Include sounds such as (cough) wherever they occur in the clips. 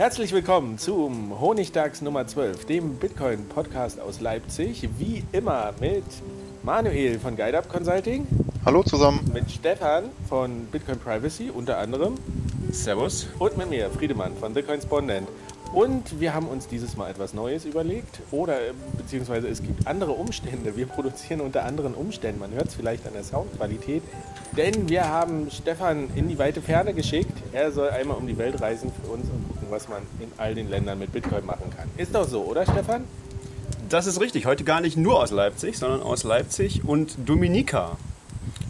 Herzlich willkommen zum Honigdachs Nummer 12, dem Bitcoin-Podcast aus Leipzig. Wie immer mit Manuel von GuideUp Consulting. Hallo zusammen. Mit Stefan von Bitcoin Privacy unter anderem. Servus. Und mit mir, Friedemann von The Coinspondent. Und wir haben uns dieses Mal etwas Neues überlegt. Oder beziehungsweise es gibt andere Umstände. Wir produzieren unter anderen Umständen. Man hört es vielleicht an der Soundqualität. Denn wir haben Stefan in die weite Ferne geschickt. Er soll einmal um die Welt reisen für uns was man in all den Ländern mit Bitcoin machen kann. Ist doch so, oder Stefan? Das ist richtig. Heute gar nicht nur aus Leipzig, sondern aus Leipzig und Dominika.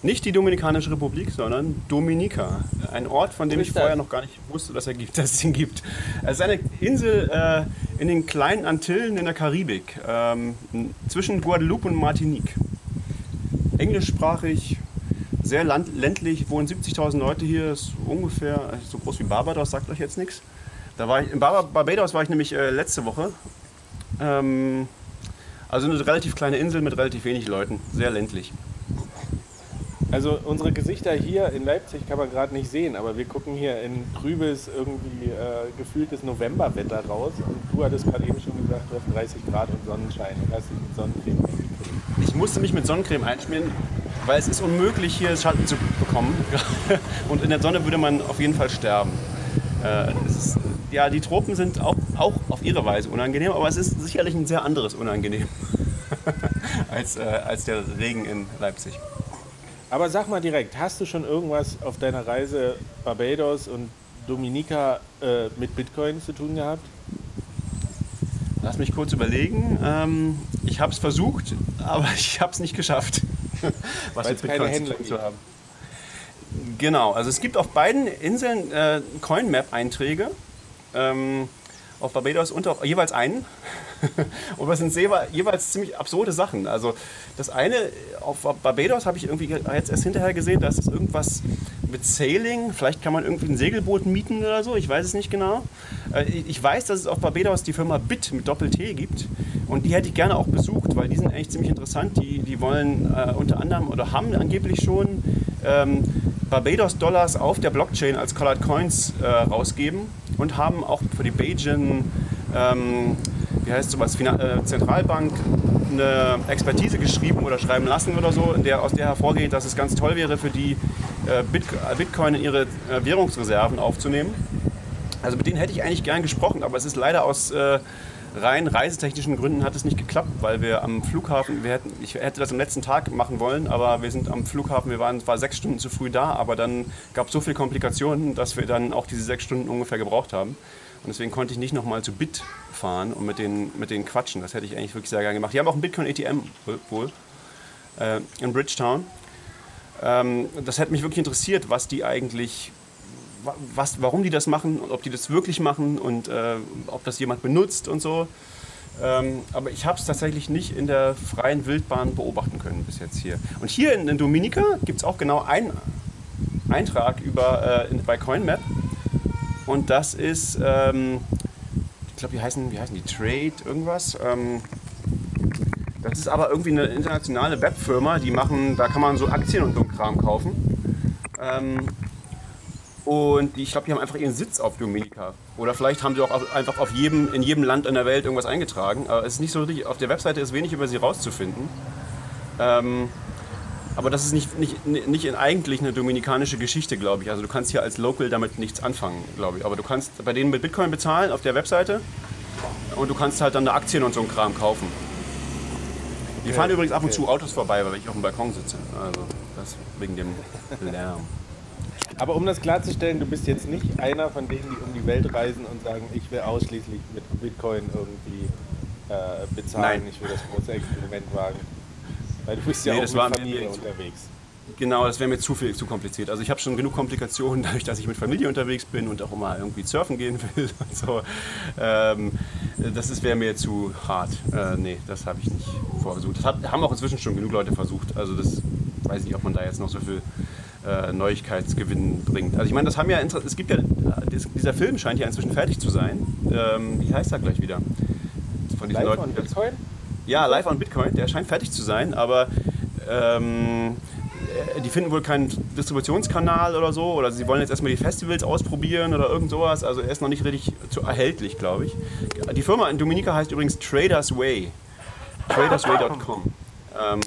Nicht die Dominikanische Republik, sondern Dominika. Ein Ort, von dem ich vorher noch gar nicht wusste, dass, er gibt, (laughs) dass es ihn gibt. Es ist eine Insel äh, in den kleinen Antillen in der Karibik, ähm, zwischen Guadeloupe und Martinique. Englischsprachig, sehr ländlich, wohnen 70.000 Leute hier, ist ungefähr so groß wie Barbados, sagt euch jetzt nichts. Da war ich, in Barbados war ich nämlich äh, letzte Woche. Ähm, also eine relativ kleine Insel mit relativ wenig Leuten, sehr ländlich. Also unsere Gesichter hier in Leipzig kann man gerade nicht sehen, aber wir gucken hier in trübes, irgendwie äh, gefühltes Novemberwetter raus. Und du hattest gerade eben schon gesagt, du hast 30 Grad und Sonnenschein und hast dich mit Sonnencreme. Ich musste mich mit Sonnencreme einschmieren, weil es ist unmöglich, hier Schatten zu bekommen. (laughs) und in der Sonne würde man auf jeden Fall sterben. Äh, ist, ja, die Tropen sind auch, auch auf ihre Weise unangenehm, aber es ist sicherlich ein sehr anderes Unangenehm (laughs) als, äh, als der Regen in Leipzig. Aber sag mal direkt, hast du schon irgendwas auf deiner Reise Barbados und Dominika äh, mit Bitcoin zu tun gehabt? Lass mich kurz überlegen. Ähm, ich habe es versucht, aber (laughs) ich habe es nicht geschafft. (laughs) was Weil mit Bitcoin keine Händler zu haben. Genau, also es gibt auf beiden Inseln äh, CoinMap-Einträge. Ähm, auf Barbados und auf jeweils einen. (laughs) und das sind jeweils ziemlich absurde Sachen. Also das eine, auf Barbados habe ich irgendwie jetzt erst hinterher gesehen, da ist irgendwas mit Sailing. Vielleicht kann man irgendwie ein Segelboot mieten oder so, ich weiß es nicht genau. Äh, ich weiß, dass es auf Barbados die Firma Bit mit Doppel-T gibt. Und die hätte ich gerne auch besucht, weil die sind eigentlich ziemlich interessant. Die, die wollen äh, unter anderem oder haben angeblich schon ähm, Barbados-Dollars auf der Blockchain als Colored Coins äh, rausgeben und haben auch für die Beijing, ähm, wie heißt sowas, Finan äh, Zentralbank eine Expertise geschrieben oder schreiben lassen oder so, der, aus der hervorgeht, dass es ganz toll wäre für die äh, Bit Bitcoin in ihre äh, Währungsreserven aufzunehmen. Also mit denen hätte ich eigentlich gern gesprochen, aber es ist leider aus äh, rein reisetechnischen Gründen hat es nicht geklappt, weil wir am Flughafen, wir hätten, ich hätte das am letzten Tag machen wollen, aber wir sind am Flughafen, wir waren zwar sechs Stunden zu früh da, aber dann gab es so viele Komplikationen, dass wir dann auch diese sechs Stunden ungefähr gebraucht haben. Und deswegen konnte ich nicht nochmal zu Bit fahren und mit denen, mit denen quatschen. Das hätte ich eigentlich wirklich sehr gerne gemacht. Die haben auch ein Bitcoin-ATM wohl äh, in Bridgetown. Ähm, das hätte mich wirklich interessiert, was die eigentlich was, warum die das machen und ob die das wirklich machen und äh, ob das jemand benutzt und so. Ähm, aber ich habe es tatsächlich nicht in der freien Wildbahn beobachten können bis jetzt hier. Und hier in, in Dominica gibt es auch genau einen Eintrag über, äh, in, bei CoinMap. Und das ist, ähm, ich glaube, wie heißen, wie heißen die? Trade irgendwas? Ähm, das ist aber irgendwie eine internationale Webfirma, die machen, da kann man so Aktien und so Kram kaufen. Ähm, und ich glaube, die haben einfach ihren Sitz auf Dominica. Oder vielleicht haben sie auch einfach auf jedem, in jedem Land in der Welt irgendwas eingetragen. Aber es ist nicht so richtig, auf der Webseite ist wenig über sie rauszufinden. Ähm, aber das ist nicht, nicht, nicht in eigentlich eine dominikanische Geschichte, glaube ich. Also du kannst hier als Local damit nichts anfangen, glaube ich. Aber du kannst bei denen mit Bitcoin bezahlen auf der Webseite und du kannst halt dann da Aktien und so ein Kram kaufen. Wir fahren übrigens ab und zu Autos vorbei, weil ich auf dem Balkon sitze. Also das wegen dem Lärm. Aber um das klarzustellen, du bist jetzt nicht einer von denen, die um die Welt reisen und sagen, ich will ausschließlich mit Bitcoin irgendwie äh, bezahlen, Nein. ich will das große Experiment wagen. Weil du bist ja Nee, auch das mit war mir Familie nie- unterwegs. Genau, das wäre mir zu viel, zu kompliziert. Also ich habe schon genug Komplikationen, (laughs) dadurch, dass ich mit Familie unterwegs bin und auch immer irgendwie surfen gehen (laughs) will und so. Ähm, das ist- wäre mir zu hart. Äh, nee, das habe ich nicht vorgesucht. Das hat, haben auch inzwischen schon genug Leute versucht. Also das weiß ich nicht, ob man da jetzt noch so viel äh, Neuigkeitsgewinn bringt. Also ich meine, das haben ja, es gibt ja, dieser Film scheint ja inzwischen fertig zu sein. Ähm, wie heißt er gleich wieder? Von diesen Live Leuten. Ja, live on Bitcoin, der scheint fertig zu sein, aber ähm, äh, die finden wohl keinen Distributionskanal oder so, oder sie wollen jetzt erstmal die Festivals ausprobieren oder irgend sowas, also er ist noch nicht richtig zu erhältlich, glaube ich. Die Firma in Dominica heißt übrigens Traders Way, tradersway.com. Ähm,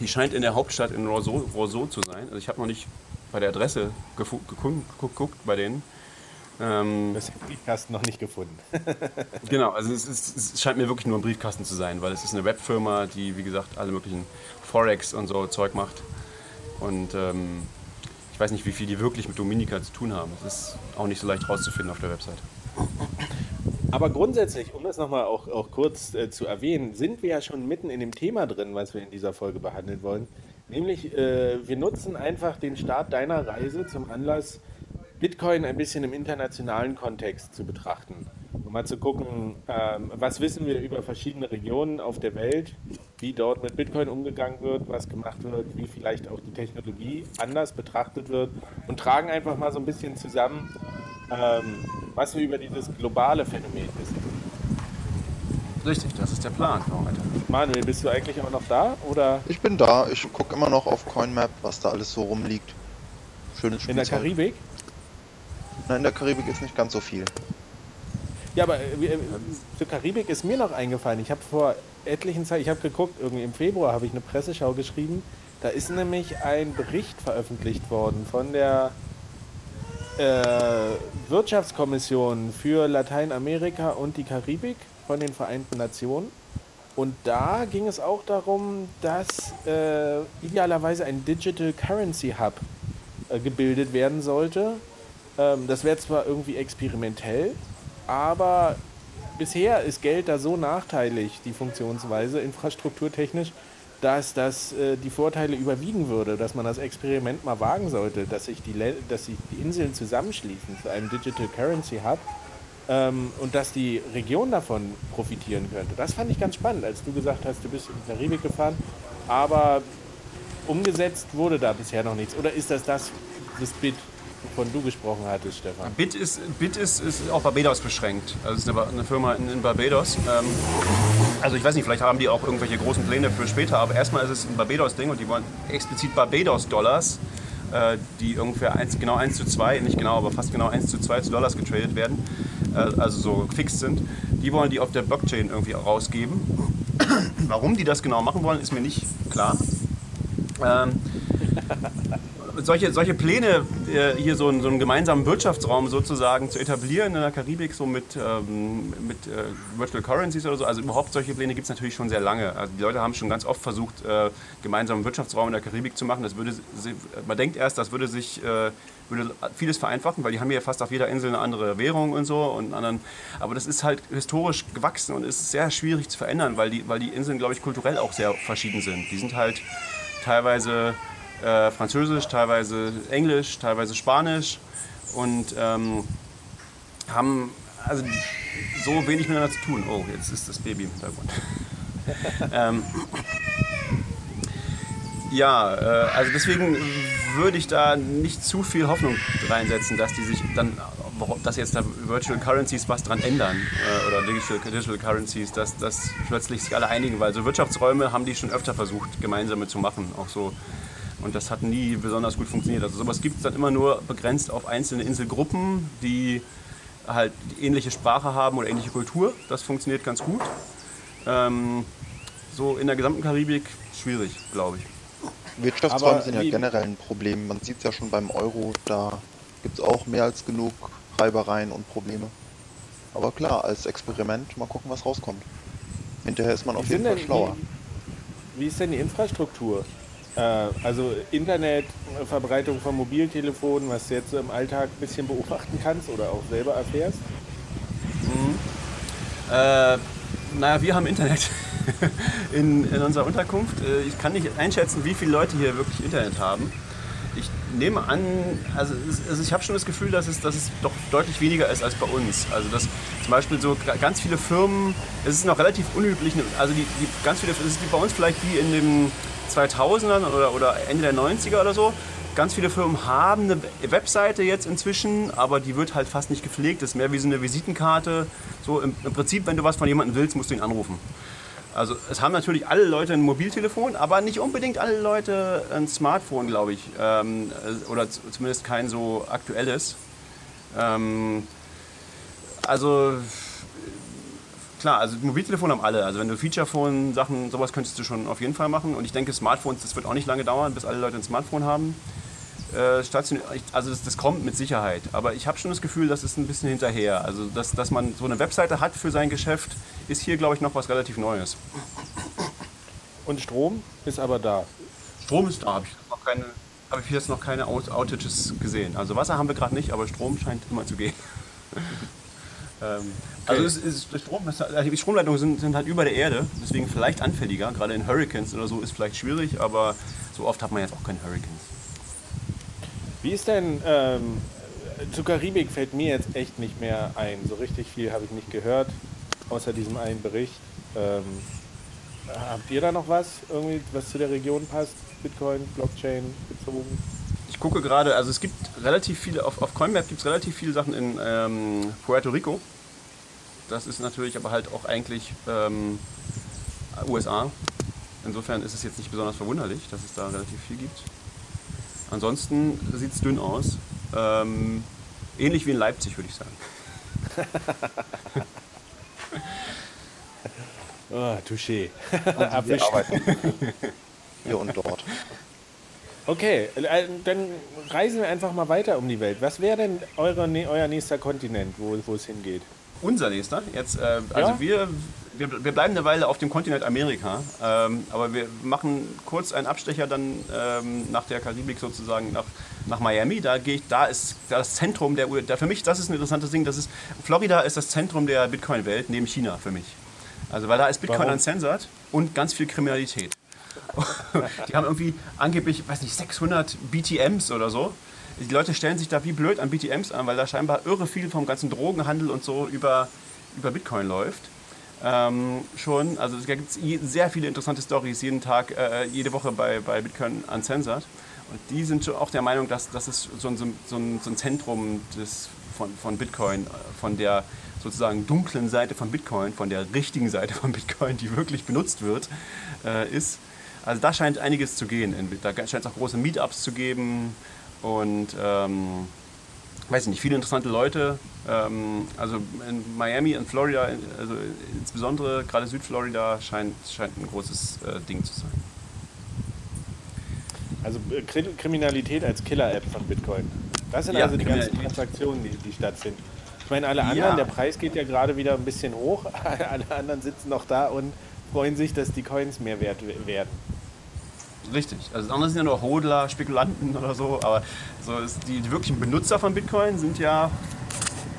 die scheint in der Hauptstadt in Roseau, Roseau zu sein, also ich habe noch nicht bei der Adresse geguckt bei denen. Ähm, Das hat Briefkasten noch nicht gefunden. (laughs) Genau, also es, ist, es scheint mir wirklich nur ein Briefkasten zu sein, weil es ist eine Webfirma, die wie gesagt alle möglichen Forex und so Zeug macht. Und ähm, ich weiß nicht, wie viel die wirklich mit Dominica zu tun haben. Das ist auch nicht so leicht rauszufinden auf der Website. Aber grundsätzlich, um das nochmal auch, auch kurz äh, zu erwähnen, sind wir ja schon mitten in dem Thema drin, was wir in dieser Folge behandeln wollen. Nämlich, äh, wir nutzen einfach den Start deiner Reise zum Anlass, Bitcoin ein bisschen im internationalen Kontext zu betrachten. Um mal zu gucken, ähm, was wissen wir über verschiedene Regionen auf der Welt, wie dort mit Bitcoin umgegangen wird, was gemacht wird, wie vielleicht auch die Technologie anders betrachtet wird und tragen einfach mal so ein bisschen zusammen, ähm, was wir über dieses globale Phänomen wissen. Richtig, das ist der Plan für heute. Manuel, bist du eigentlich immer noch da oder Ich bin da, ich gucke immer noch auf CoinMap, was da alles so rumliegt. Schönes in der. Karibik? Nein, in der Karibik ist nicht ganz so viel. Ja, aber äh, äh, zur Karibik ist mir noch eingefallen. Ich habe vor etlichen Zeit, ich habe geguckt, irgendwie im Februar habe ich eine Presseschau geschrieben. Da ist nämlich ein Bericht veröffentlicht worden von der äh, Wirtschaftskommission für Lateinamerika und die Karibik von den Vereinten Nationen. Und da ging es auch darum, dass äh, idealerweise ein Digital Currency Hub äh, gebildet werden sollte. Ähm, das wäre zwar irgendwie experimentell, aber bisher ist Geld da so nachteilig, die Funktionsweise, infrastrukturtechnisch, dass das äh, die Vorteile überwiegen würde, dass man das Experiment mal wagen sollte, dass sich die, dass sich die Inseln zusammenschließen zu einem Digital Currency Hub ähm, und dass die Region davon profitieren könnte. Das fand ich ganz spannend, als du gesagt hast, du bist in die Karibik gefahren, aber umgesetzt wurde da bisher noch nichts. Oder ist das das, das Bit, wovon du gesprochen hattest, Stefan? Bit ist, Bit ist, ist auf Barbados beschränkt. Also es ist eine, Firma in, in Barbados. Ähm, also ich weiß nicht, vielleicht haben die auch irgendwelche großen Pläne für später, aber erstmal ist es ein Barbados-Ding und die wollen explizit Barbados-Dollars, äh, die ungefähr 1, genau 1 zu 2, nicht genau, aber fast genau 1 zu 2 zu Dollars getradet werden, äh, also so fix sind, die wollen die auf der Blockchain irgendwie rausgeben. Warum die das genau machen wollen, ist mir nicht klar. Ähm, solche, solche Pläne, äh, hier so einen, so einen gemeinsamen Wirtschaftsraum sozusagen zu etablieren in der Karibik, so mit, ähm, mit äh, Virtual Currencies oder so, also überhaupt solche Pläne gibt es natürlich schon sehr lange. Also die Leute haben schon ganz oft versucht, äh, gemeinsamen Wirtschaftsraum in der Karibik zu machen. Das würde, man denkt erst, das würde sich äh, würde vieles vereinfachen, weil die haben ja fast auf jeder Insel eine andere Währung und so und anderen. Aber das ist halt historisch gewachsen und ist sehr schwierig zu verändern, weil die, weil die Inseln, glaube ich, kulturell auch sehr verschieden sind. Die sind halt teilweise äh, Französisch, teilweise Englisch, teilweise Spanisch und ähm, haben also so wenig miteinander zu tun. Oh, jetzt ist das Baby im Hintergrund. (laughs) ähm, ja, äh, also deswegen würde ich da nicht zu viel Hoffnung reinsetzen, dass die sich dann, dass jetzt da Virtual Currencies was dran ändern äh, oder Digital, Digital Currencies, dass, dass plötzlich sich alle einigen, weil so Wirtschaftsräume haben die schon öfter versucht, gemeinsame zu machen, auch so. Und das hat nie besonders gut funktioniert. Also sowas gibt es dann immer nur begrenzt auf einzelne Inselgruppen, die halt die ähnliche Sprache haben oder ähnliche Kultur. Das funktioniert ganz gut. Ähm, so in der gesamten Karibik schwierig, glaube ich. Wirtschaftsräume Aber sind ja generell ein Problem. Man sieht es ja schon beim Euro, da gibt es auch mehr als genug Reibereien und Probleme. Aber klar, als Experiment mal gucken, was rauskommt. Hinterher ist man auf jeden Fall denn- schlauer. Wie, wie ist denn die Infrastruktur? Äh, also Internet, äh, von Mobiltelefonen, was du jetzt so im Alltag ein bisschen beobachten kannst oder auch selber erfährst? Äh, naja, wir haben Internet (laughs) in, in unserer Unterkunft. Äh, Ich kann nicht einschätzen, wie viele Leute hier wirklich Internet haben. Ich nehme an, also, also ich habe schon das Gefühl, dass es, dass es doch deutlich weniger ist als bei uns. Also dass zum Beispiel so ga- ganz viele Firmen, es ist noch relativ unüblich, also die, die ganz viele, es ist bei uns vielleicht wie in den 2000ern oder, oder Ende der 90er oder so. Ganz viele Firmen haben eine Webseite jetzt inzwischen, aber die wird halt fast nicht gepflegt. Das ist mehr wie so eine Visitenkarte. So im, im Prinzip, wenn du was von jemandem willst, musst du ihn anrufen. Also es haben natürlich alle Leute ein Mobiltelefon, aber nicht unbedingt alle Leute ein Smartphone, glaube ich. Ähm, äh, oder zumindest kein so aktuelles. Ähm, also klar, also Mobiltelefon haben alle. Also wenn du Featurephone-Sachen, sowas könntest du schon auf jeden Fall machen. Und ich denke, Smartphones, das wird auch nicht lange dauern, bis alle Leute ein Smartphone haben. Äh, also das, das kommt mit Sicherheit. Aber ich habe schon das Gefühl, das ist ein bisschen hinterher. Also dass, dass man so eine Webseite hat für sein Geschäft, ist hier, glaube ich, noch was relativ Neues. Und Strom ist aber da. Strom ist da, habe ich noch keine. Habe ich jetzt noch keine Out Outages gesehen. Also Wasser haben wir gerade nicht, aber Strom scheint immer zu gehen. Ähm, also es ist, Strom, ist- also die Stromleitungen sind, sind halt über der Erde, deswegen vielleicht anfälliger. Gerade in Hurricanes oder so ist vielleicht schwierig, aber so oft hat man jetzt auch keine Hurricanes. Wie ist denn, ähm, zu Karibik fällt mir jetzt echt nicht mehr ein. So richtig viel habe ich nicht gehört, außer diesem einen Bericht. Ähm, habt ihr da noch was, irgendwie, was zu der Region passt? Bitcoin, Blockchain bezogen? Ich gucke gerade, also es gibt relativ viele, auf, auf CoinMap gibt es relativ viele Sachen in ähm, Puerto Rico. Das ist natürlich aber halt auch eigentlich ähm, USA. Insofern ist es jetzt nicht besonders verwunderlich, dass es da relativ viel gibt. Ansonsten sieht es dünn aus. Ähm, ähnlich wie in Leipzig, würde ich sagen. (laughs) Ah, touché. Arbeiten hier und dort. Okay, äh, dann reisen wir einfach mal weiter um die Welt. Was wäre denn eure, euer nächster Kontinent, wo, wo es hingeht? Unser nächster. Jetzt, äh, also Ja? wir, wir, wir bleiben eine Weile auf dem Kontinent Amerika, ähm, aber wir machen kurz einen Abstecher dann ähm, nach der Karibik sozusagen nach, nach Miami. Da gehe ich, da ist das Zentrum der, da für mich, das ist ein interessantes Ding. Das ist Florida ist das Zentrum der Bitcoin-Welt neben China für mich. Also weil da ist Bitcoin Warum? uncensored und ganz viel Kriminalität. (laughs) Die haben irgendwie angeblich, weiß nicht, 600 BTMs oder so. Die Leute stellen sich da wie blöd an BTMs an, weil da scheinbar irre viel vom ganzen Drogenhandel und so über, über Bitcoin läuft. Ähm, schon, also da gibt es sehr viele interessante Stories jeden Tag, äh, jede Woche bei, bei Bitcoin Uncensored. Und die sind schon auch der Meinung, dass das ist so ein, so ein, so ein Zentrum des, von, von Bitcoin, von der sozusagen dunklen Seite von Bitcoin, von der richtigen Seite von Bitcoin, die wirklich benutzt wird, äh, ist. Also da scheint einiges zu gehen. Da scheint es auch große Meetups zu geben und ähm, weiß ich nicht, viele interessante Leute. Ähm, also in Miami und Florida, also insbesondere gerade Südflorida, scheint, scheint ein großes äh, Ding zu sein. Also äh, Kri- Kriminalität als Killer-App von Bitcoin. Das sind Ja, also die ganzen. Transaktionen, die, die stattfinden. Ich meine, alle anderen, Ja. der Preis geht ja gerade wieder ein bisschen hoch. (laughs) alle anderen sitzen noch da und freuen sich, dass die Coins mehr wert we- werden. Richtig. Also andere sind ja nur Hodler, Spekulanten oder so, aber so die, die wirklichen Benutzer von Bitcoin sind ja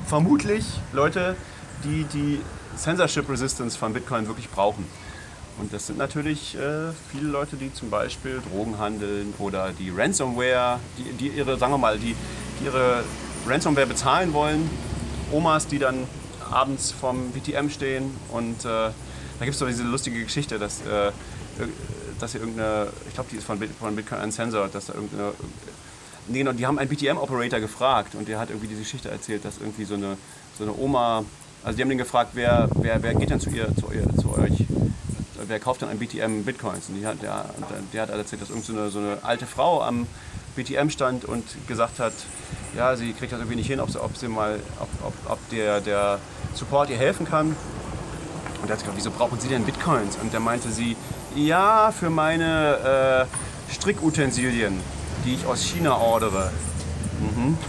vermutlich Leute, die die Censorship Resistance von Bitcoin wirklich brauchen. Und das sind natürlich äh, viele Leute, die zum Beispiel Drogen handeln oder die Ransomware, die, die ihre, sagen wir mal, die, die ihre Ransomware bezahlen wollen. Omas, die dann abends vom BTM stehen und äh, da gibt es doch diese lustige Geschichte, dass, äh, dass hier irgendeine, ich glaube, die ist von, von Bitcoin Uncensored, dass da irgendeine, nee, genau, die haben einen BTM-Operator gefragt und der hat irgendwie diese Geschichte erzählt, dass irgendwie so eine, so eine Oma, also die haben den gefragt, wer, wer, wer geht denn zu ihr, zu, ihr, zu euch? Wer kauft denn ein BTM Bitcoins? Und die hat, der, der hat erzählt, dass irgendeine so eine, so eine alte Frau am BTM stand und gesagt hat, ja, sie kriegt das irgendwie nicht hin, ob sie, ob sie mal, ob, ob, ob der, der Support ihr helfen kann. Und er hat gesagt, wieso brauchen Sie denn Bitcoins? Und der meinte sie, Ja, für meine äh, Strickutensilien, die ich aus China ordere. Mhm. (laughs)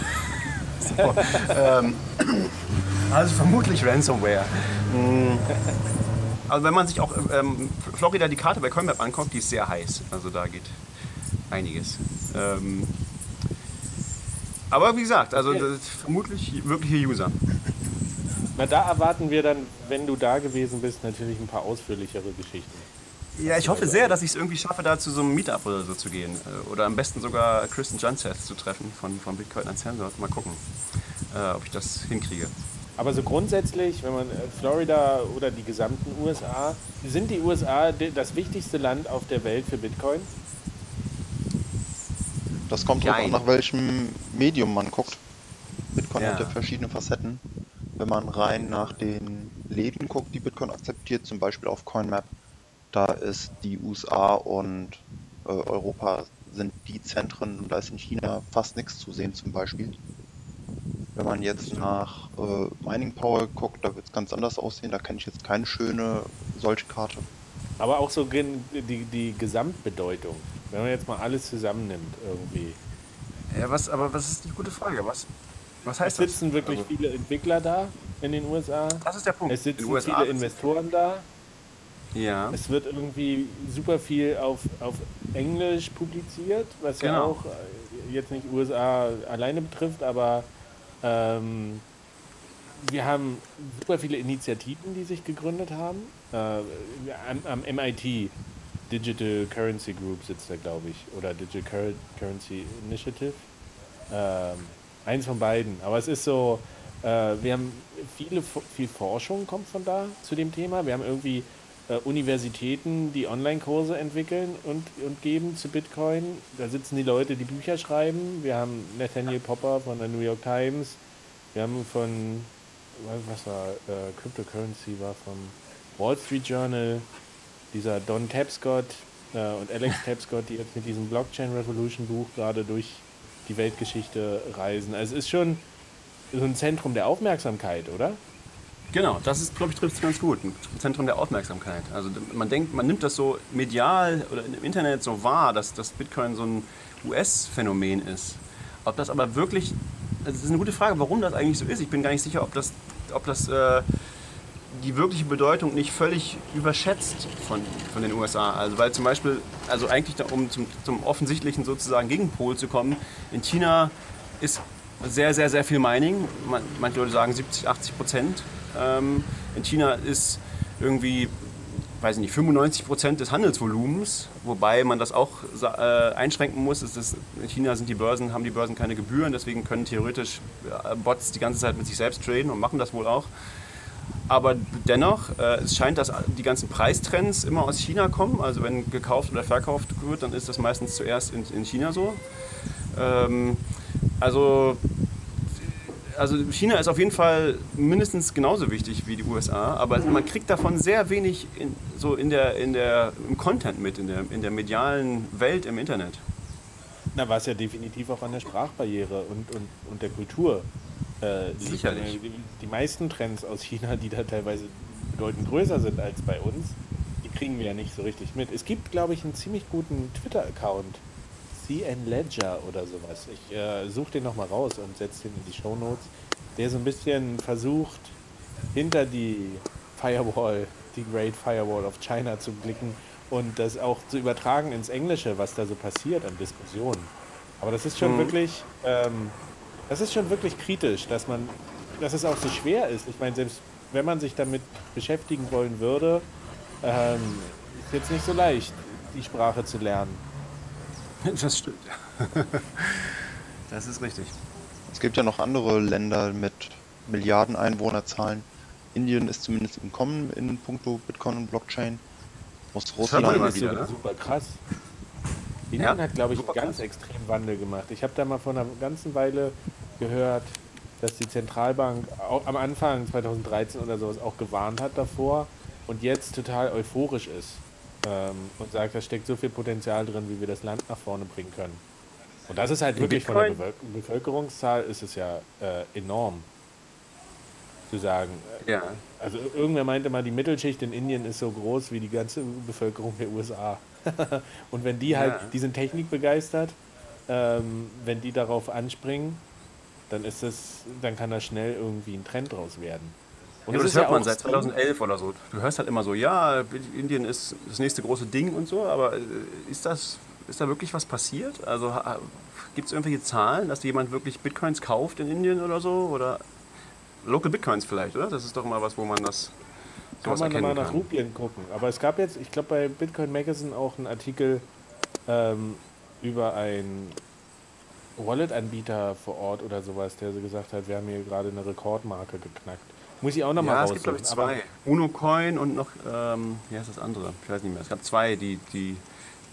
So, ähm, also vermutlich Ransomware. Mhm. Also wenn man sich auch ähm, Florida die Karte bei CoinMap anguckt, die ist sehr heiß. Also da geht einiges. Ähm, aber wie gesagt, also ist vermutlich wirkliche User. Na, da erwarten wir dann, wenn du da gewesen bist, natürlich ein paar ausführlichere Geschichten. Ja, ich hoffe sehr, dass ich es irgendwie schaffe, da zu so einem Meetup oder so zu gehen. Äh, Oder am besten sogar Kristen Junseth zu treffen von, von Bitcoin Uncensored. Mal gucken, äh, ob ich das hinkriege. Aber so grundsätzlich, wenn man äh, Florida oder die gesamten USA, sind die USA das wichtigste Land auf der Welt für Bitcoin? Das kommt drauf an, nach welchem Medium man guckt. Bitcoin Ja. hat ja verschiedene Facetten. Wenn man rein nach den Läden guckt, die Bitcoin akzeptiert, zum Beispiel auf CoinMap, da ist die USA und äh, Europa sind die Zentren und da ist in China fast nichts zu sehen zum Beispiel. Wenn man jetzt nach äh, Mining Power guckt, da wird es ganz anders aussehen. Da kenne ich jetzt keine schöne solche Karte. Aber auch so gen- die, die Gesamtbedeutung, wenn man jetzt mal alles zusammennimmt irgendwie. Ja, was, aber was ist die gute Frage? Was, was Es heißt das? sitzen wirklich Also, viele Entwickler da in den USA. das ist der Punkt. Es sitzen In USA viele Investoren da. Ja. Es wird irgendwie super viel auf, auf Englisch publiziert, was ja Genau. auch äh, jetzt nicht USA alleine betrifft, aber ähm, wir haben super viele Initiativen, die sich gegründet haben. Äh, am, am MIT, Digital Currency Group sitzt da, glaube ich, oder Digital Cur- Currency Initiative. Ähm, eins von beiden. Aber es ist so, äh, wir haben viele, viel Forschung kommt von da zu dem Thema. Wir haben irgendwie äh, Universitäten, die Online-Kurse entwickeln und, und geben zu Bitcoin. Da sitzen die Leute, die Bücher schreiben. Wir haben Nathaniel Popper von der New York Times. Wir haben von, was war, äh, Cryptocurrency war vom Wall Street Journal. Dieser Don Tapscott äh, und Alex Tapscott, die jetzt mit diesem Blockchain Revolution Buch gerade durch die Weltgeschichte reisen. Also es ist schon so ein Zentrum der Aufmerksamkeit, oder? Genau, das ist, glaube ich, trifft es ganz gut. Ein Zentrum der Aufmerksamkeit. Also man denkt, man nimmt das so medial oder im Internet so wahr, dass das Bitcoin so ein US-Phänomen ist. Ob das aber wirklich, das ist eine gute Frage, warum das eigentlich so ist. Ich bin gar nicht sicher, ob das, ob das äh, die wirkliche Bedeutung nicht völlig überschätzt von, von den USA. Also weil zum Beispiel, also eigentlich da, um zum, zum offensichtlichen sozusagen Gegenpol zu kommen, in China ist sehr, sehr, sehr viel Mining. Man, manche Leute sagen 70, 80 Prozent. Ähm, in China ist irgendwie, weiß ich nicht, 95 Prozent des Handelsvolumens, wobei man das auch äh, einschränken muss. Ist, in China sind die Börsen, haben die Börsen keine Gebühren, deswegen können theoretisch äh, Bots die ganze Zeit mit sich selbst traden und machen das wohl auch. Aber dennoch, äh, es scheint, dass die ganzen Preistrends immer aus China kommen. Also wenn gekauft oder verkauft wird, dann ist das meistens zuerst in, in China so. Ähm, also, also China ist auf jeden Fall mindestens genauso wichtig wie die USA, aber man kriegt davon sehr wenig in, so in der, in der, im Content mit, in der, in der medialen Welt im Internet. Na, was ja definitiv auch an der Sprachbarriere und, und, und der Kultur äh. Sicherlich. Die, die meisten Trends aus China, die da teilweise bedeutend größer sind als bei uns, die kriegen wir ja nicht so richtig mit. Es gibt, glaube ich, einen ziemlich guten Twitter-Account. CN Ledger oder sowas. Ich äh, suche den nochmal raus und setze den in die Show Notes. Der so ein bisschen versucht, hinter die Firewall, die Great Firewall of China zu blicken und das auch zu übertragen ins Englische, was da so passiert an Diskussionen. Aber das ist schon Mhm. wirklich, ähm, das ist schon wirklich kritisch, dass man, dass es auch so schwer ist. Ich meine, selbst wenn man sich damit beschäftigen wollen würde, ähm, ist jetzt nicht so leicht, die Sprache zu lernen. (laughs) Das stimmt. (laughs) Das ist richtig. Es gibt ja noch andere Länder mit Milliarden Einwohnerzahlen. Indien ist zumindest im Kommen in puncto Bitcoin und Blockchain. Aus Russland. ist wieder, ne? super krass. Indien Ja, hat, glaube ich, einen ganz extremen Wandel gemacht. Ich habe da mal vor einer ganzen Weile gehört, dass die Zentralbank auch am Anfang 2013 oder sowas auch gewarnt hat davor und jetzt total euphorisch ist ähm, und sagt, da steckt so viel Potenzial drin, wie wir das Land nach vorne bringen können. Und das ist halt wirklich von der? Bevölker Bevölkerungszahl ist es ja äh, enorm. zu sagen. Ja. Also irgendwer meinte mal, die Mittelschicht in Indien ist so groß wie die ganze Bevölkerung der USA. (laughs) Und wenn die halt, Ja. die sind technikbegeistert, ähm, wenn die darauf anspringen, dann ist das, dann kann da schnell irgendwie ein Trend draus werden. Und Ja, es das ist hört man auch seit so- 2011 oder so. Du hörst halt immer so, ja, Indien ist das nächste große Ding und so, aber äh, ist das, ist da wirklich was passiert? Also gibt es irgendwelche Zahlen, dass jemand wirklich Bitcoins kauft in Indien oder so? Oder Local Bitcoins vielleicht, oder? Das ist doch mal was, wo man das Kann man mal nach kann. Rupien gucken. Aber es gab jetzt, ich glaube bei Bitcoin Magazine auch einen Artikel ähm, über einen Wallet-Anbieter vor Ort oder sowas, der so gesagt hat, wir haben hier gerade eine Rekordmarke geknackt. Muss ich auch nochmal Ja, es gibt glaube ich zwei. Uno Coin und noch, ähm, wie heißt das andere? Ich weiß nicht mehr. Es gab zwei, die, die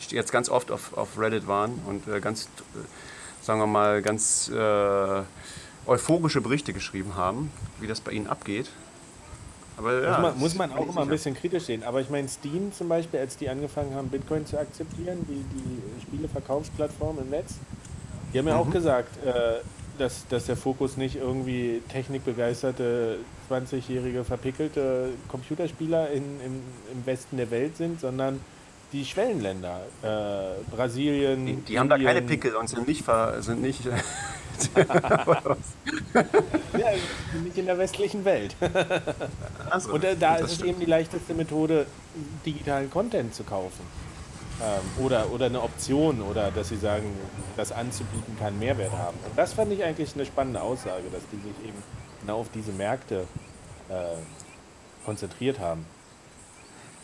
jetzt ganz oft auf, auf Reddit waren und äh, ganz, äh, sagen wir mal, ganz äh, euphorische Berichte geschrieben haben, wie das bei ihnen abgeht. Aber ja, muss, man, muss man auch immer ein bisschen kritisch sehen. Aber ich meine, Steam zum Beispiel, als die angefangen haben, Bitcoin zu akzeptieren, die, die Spieleverkaufsplattform im Netz, die haben ja Mhm. auch gesagt, äh, dass, dass der Fokus nicht irgendwie technikbegeisterte 20-jährige verpickelte Computerspieler in, im, im Westen der Welt sind, sondern die Schwellenländer. Äh, Brasilien. Die, die haben da keine. Pickel und sind nicht, ver, sind nicht (laughs) Ja, nicht in der westlichen Welt. also, Und äh, da ist es stimmt. eben die leichteste Methode, digitalen Content zu kaufen. Ähm, oder, oder eine Option, oder dass sie sagen, das anzubieten kann Mehrwert haben. Und das fand ich eigentlich eine spannende Aussage, dass die sich eben genau auf diese Märkte äh, konzentriert haben.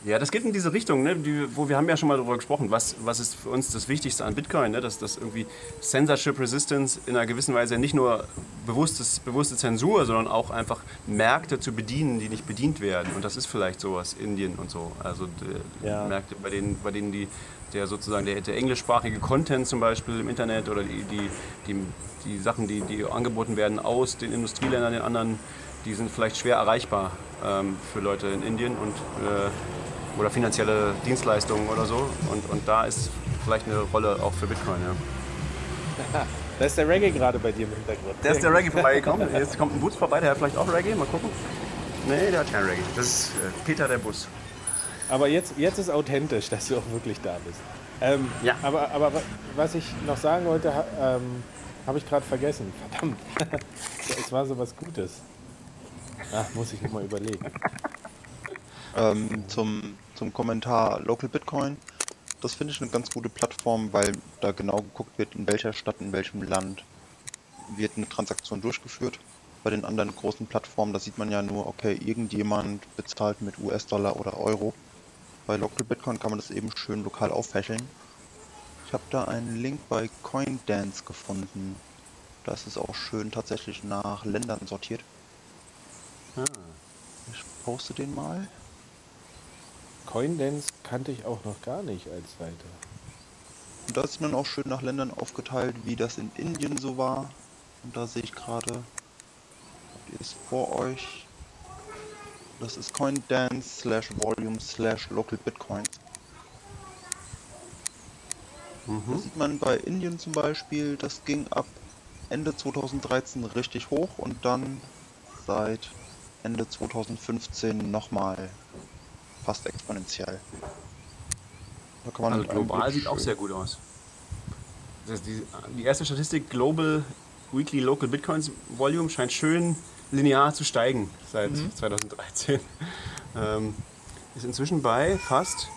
Ja, das geht in diese Richtung, ne? Die, wo wir haben ja schon mal darüber gesprochen, was, was ist für uns das Wichtigste an Bitcoin, ne? dass das irgendwie Censorship Resistance in einer gewissen Weise nicht nur bewusstes, bewusste Zensur, sondern auch einfach Märkte zu bedienen, die nicht bedient werden. Und das ist vielleicht sowas, Indien und so. Also Ja. Märkte, bei denen, bei denen die, der sozusagen der, der englischsprachige Content zum Beispiel im Internet oder die, die, die, die Sachen, die, die angeboten werden aus den Industrieländern, den anderen, die sind vielleicht schwer erreichbar ähm, für Leute in Indien und äh, oder finanzielle Dienstleistungen oder so. Und, und da ist vielleicht eine Rolle auch für Bitcoin. Ja. (laughs) Da ist der Reggae gerade bei dir im Hintergrund. Der ist der Reggae vorbeigekommen. Jetzt kommt ein Bus vorbei, der hat vielleicht auch Reggae. Mal gucken. Nee, der hat kein Reggae. Das ist äh, Peter der Bus. Aber jetzt, jetzt ist authentisch, dass du auch wirklich da bist. Ähm, Ja. Aber, aber wa- was ich noch sagen wollte, ähm, habe ich gerade vergessen. Verdammt. (laughs) es war so was Gutes. Ach, muss ich nochmal überlegen. Ähm, zum, zum Kommentar Local Bitcoin. Das finde ich eine ganz gute Plattform, weil da genau geguckt wird, in welcher Stadt, in welchem Land wird eine Transaktion durchgeführt. Bei den anderen großen Plattformen, da sieht man ja nur, okay, irgendjemand bezahlt mit US-Dollar oder Euro. Bei Local Bitcoin kann man das eben schön lokal auffächeln. Ich habe da einen Link bei CoinDance gefunden. Da ist auch schön tatsächlich nach Ländern sortiert. Ich poste den mal. Coindance kannte ich auch noch gar nicht als Seite. Und da ist dann auch schön nach Ländern aufgeteilt, wie das in Indien so war. Und da sehe ich gerade, ihr es vor euch? Das ist CoinDance slash Volume slash Local Bitcoins. Da sieht man bei Indien zum Beispiel, das ging ab Ende 2013 richtig hoch und dann seit Ende 2015 nochmal fast exponentiell. Da kann man Also global sieht auch sehr gut aus. Das ist die, die erste Statistik, Global Weekly Local Bitcoins Volume, scheint schön linear zu steigen seit 2013. (laughs) Ähm, ist inzwischen bei fast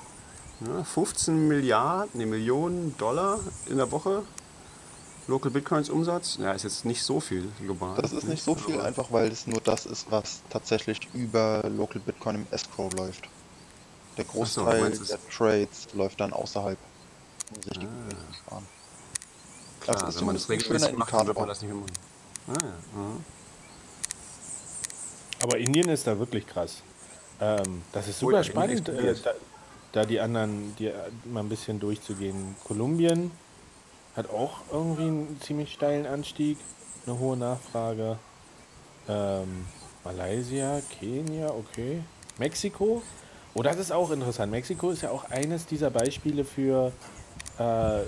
ja, 15 Milliarden, nee, Millionen Dollar in der Woche. Local Bitcoins Umsatz, ja, ist jetzt nicht so viel global. Das ist nicht so viel, einfach weil es nur das ist, was tatsächlich über Local Bitcoin im Escrow läuft. Der Großteil es- der Trades läuft dann außerhalb, zu sparen. Klar, das ist wenn man das regelmäßig schöner macht, wird Indikator. man das nicht mehr machen. Ah, ja. mhm. Aber Indien ist da wirklich krass. Ähm, das ist Oh super ja, spannend, äh, da, da die anderen, die, äh, mal ein bisschen durchzugehen. Kolumbien hat auch irgendwie einen ziemlich steilen Anstieg, eine hohe Nachfrage. Ähm, Malaysia, Kenia, okay. Mexiko, oh, das ist auch interessant. Mexiko ist ja auch eines dieser Beispiele für äh,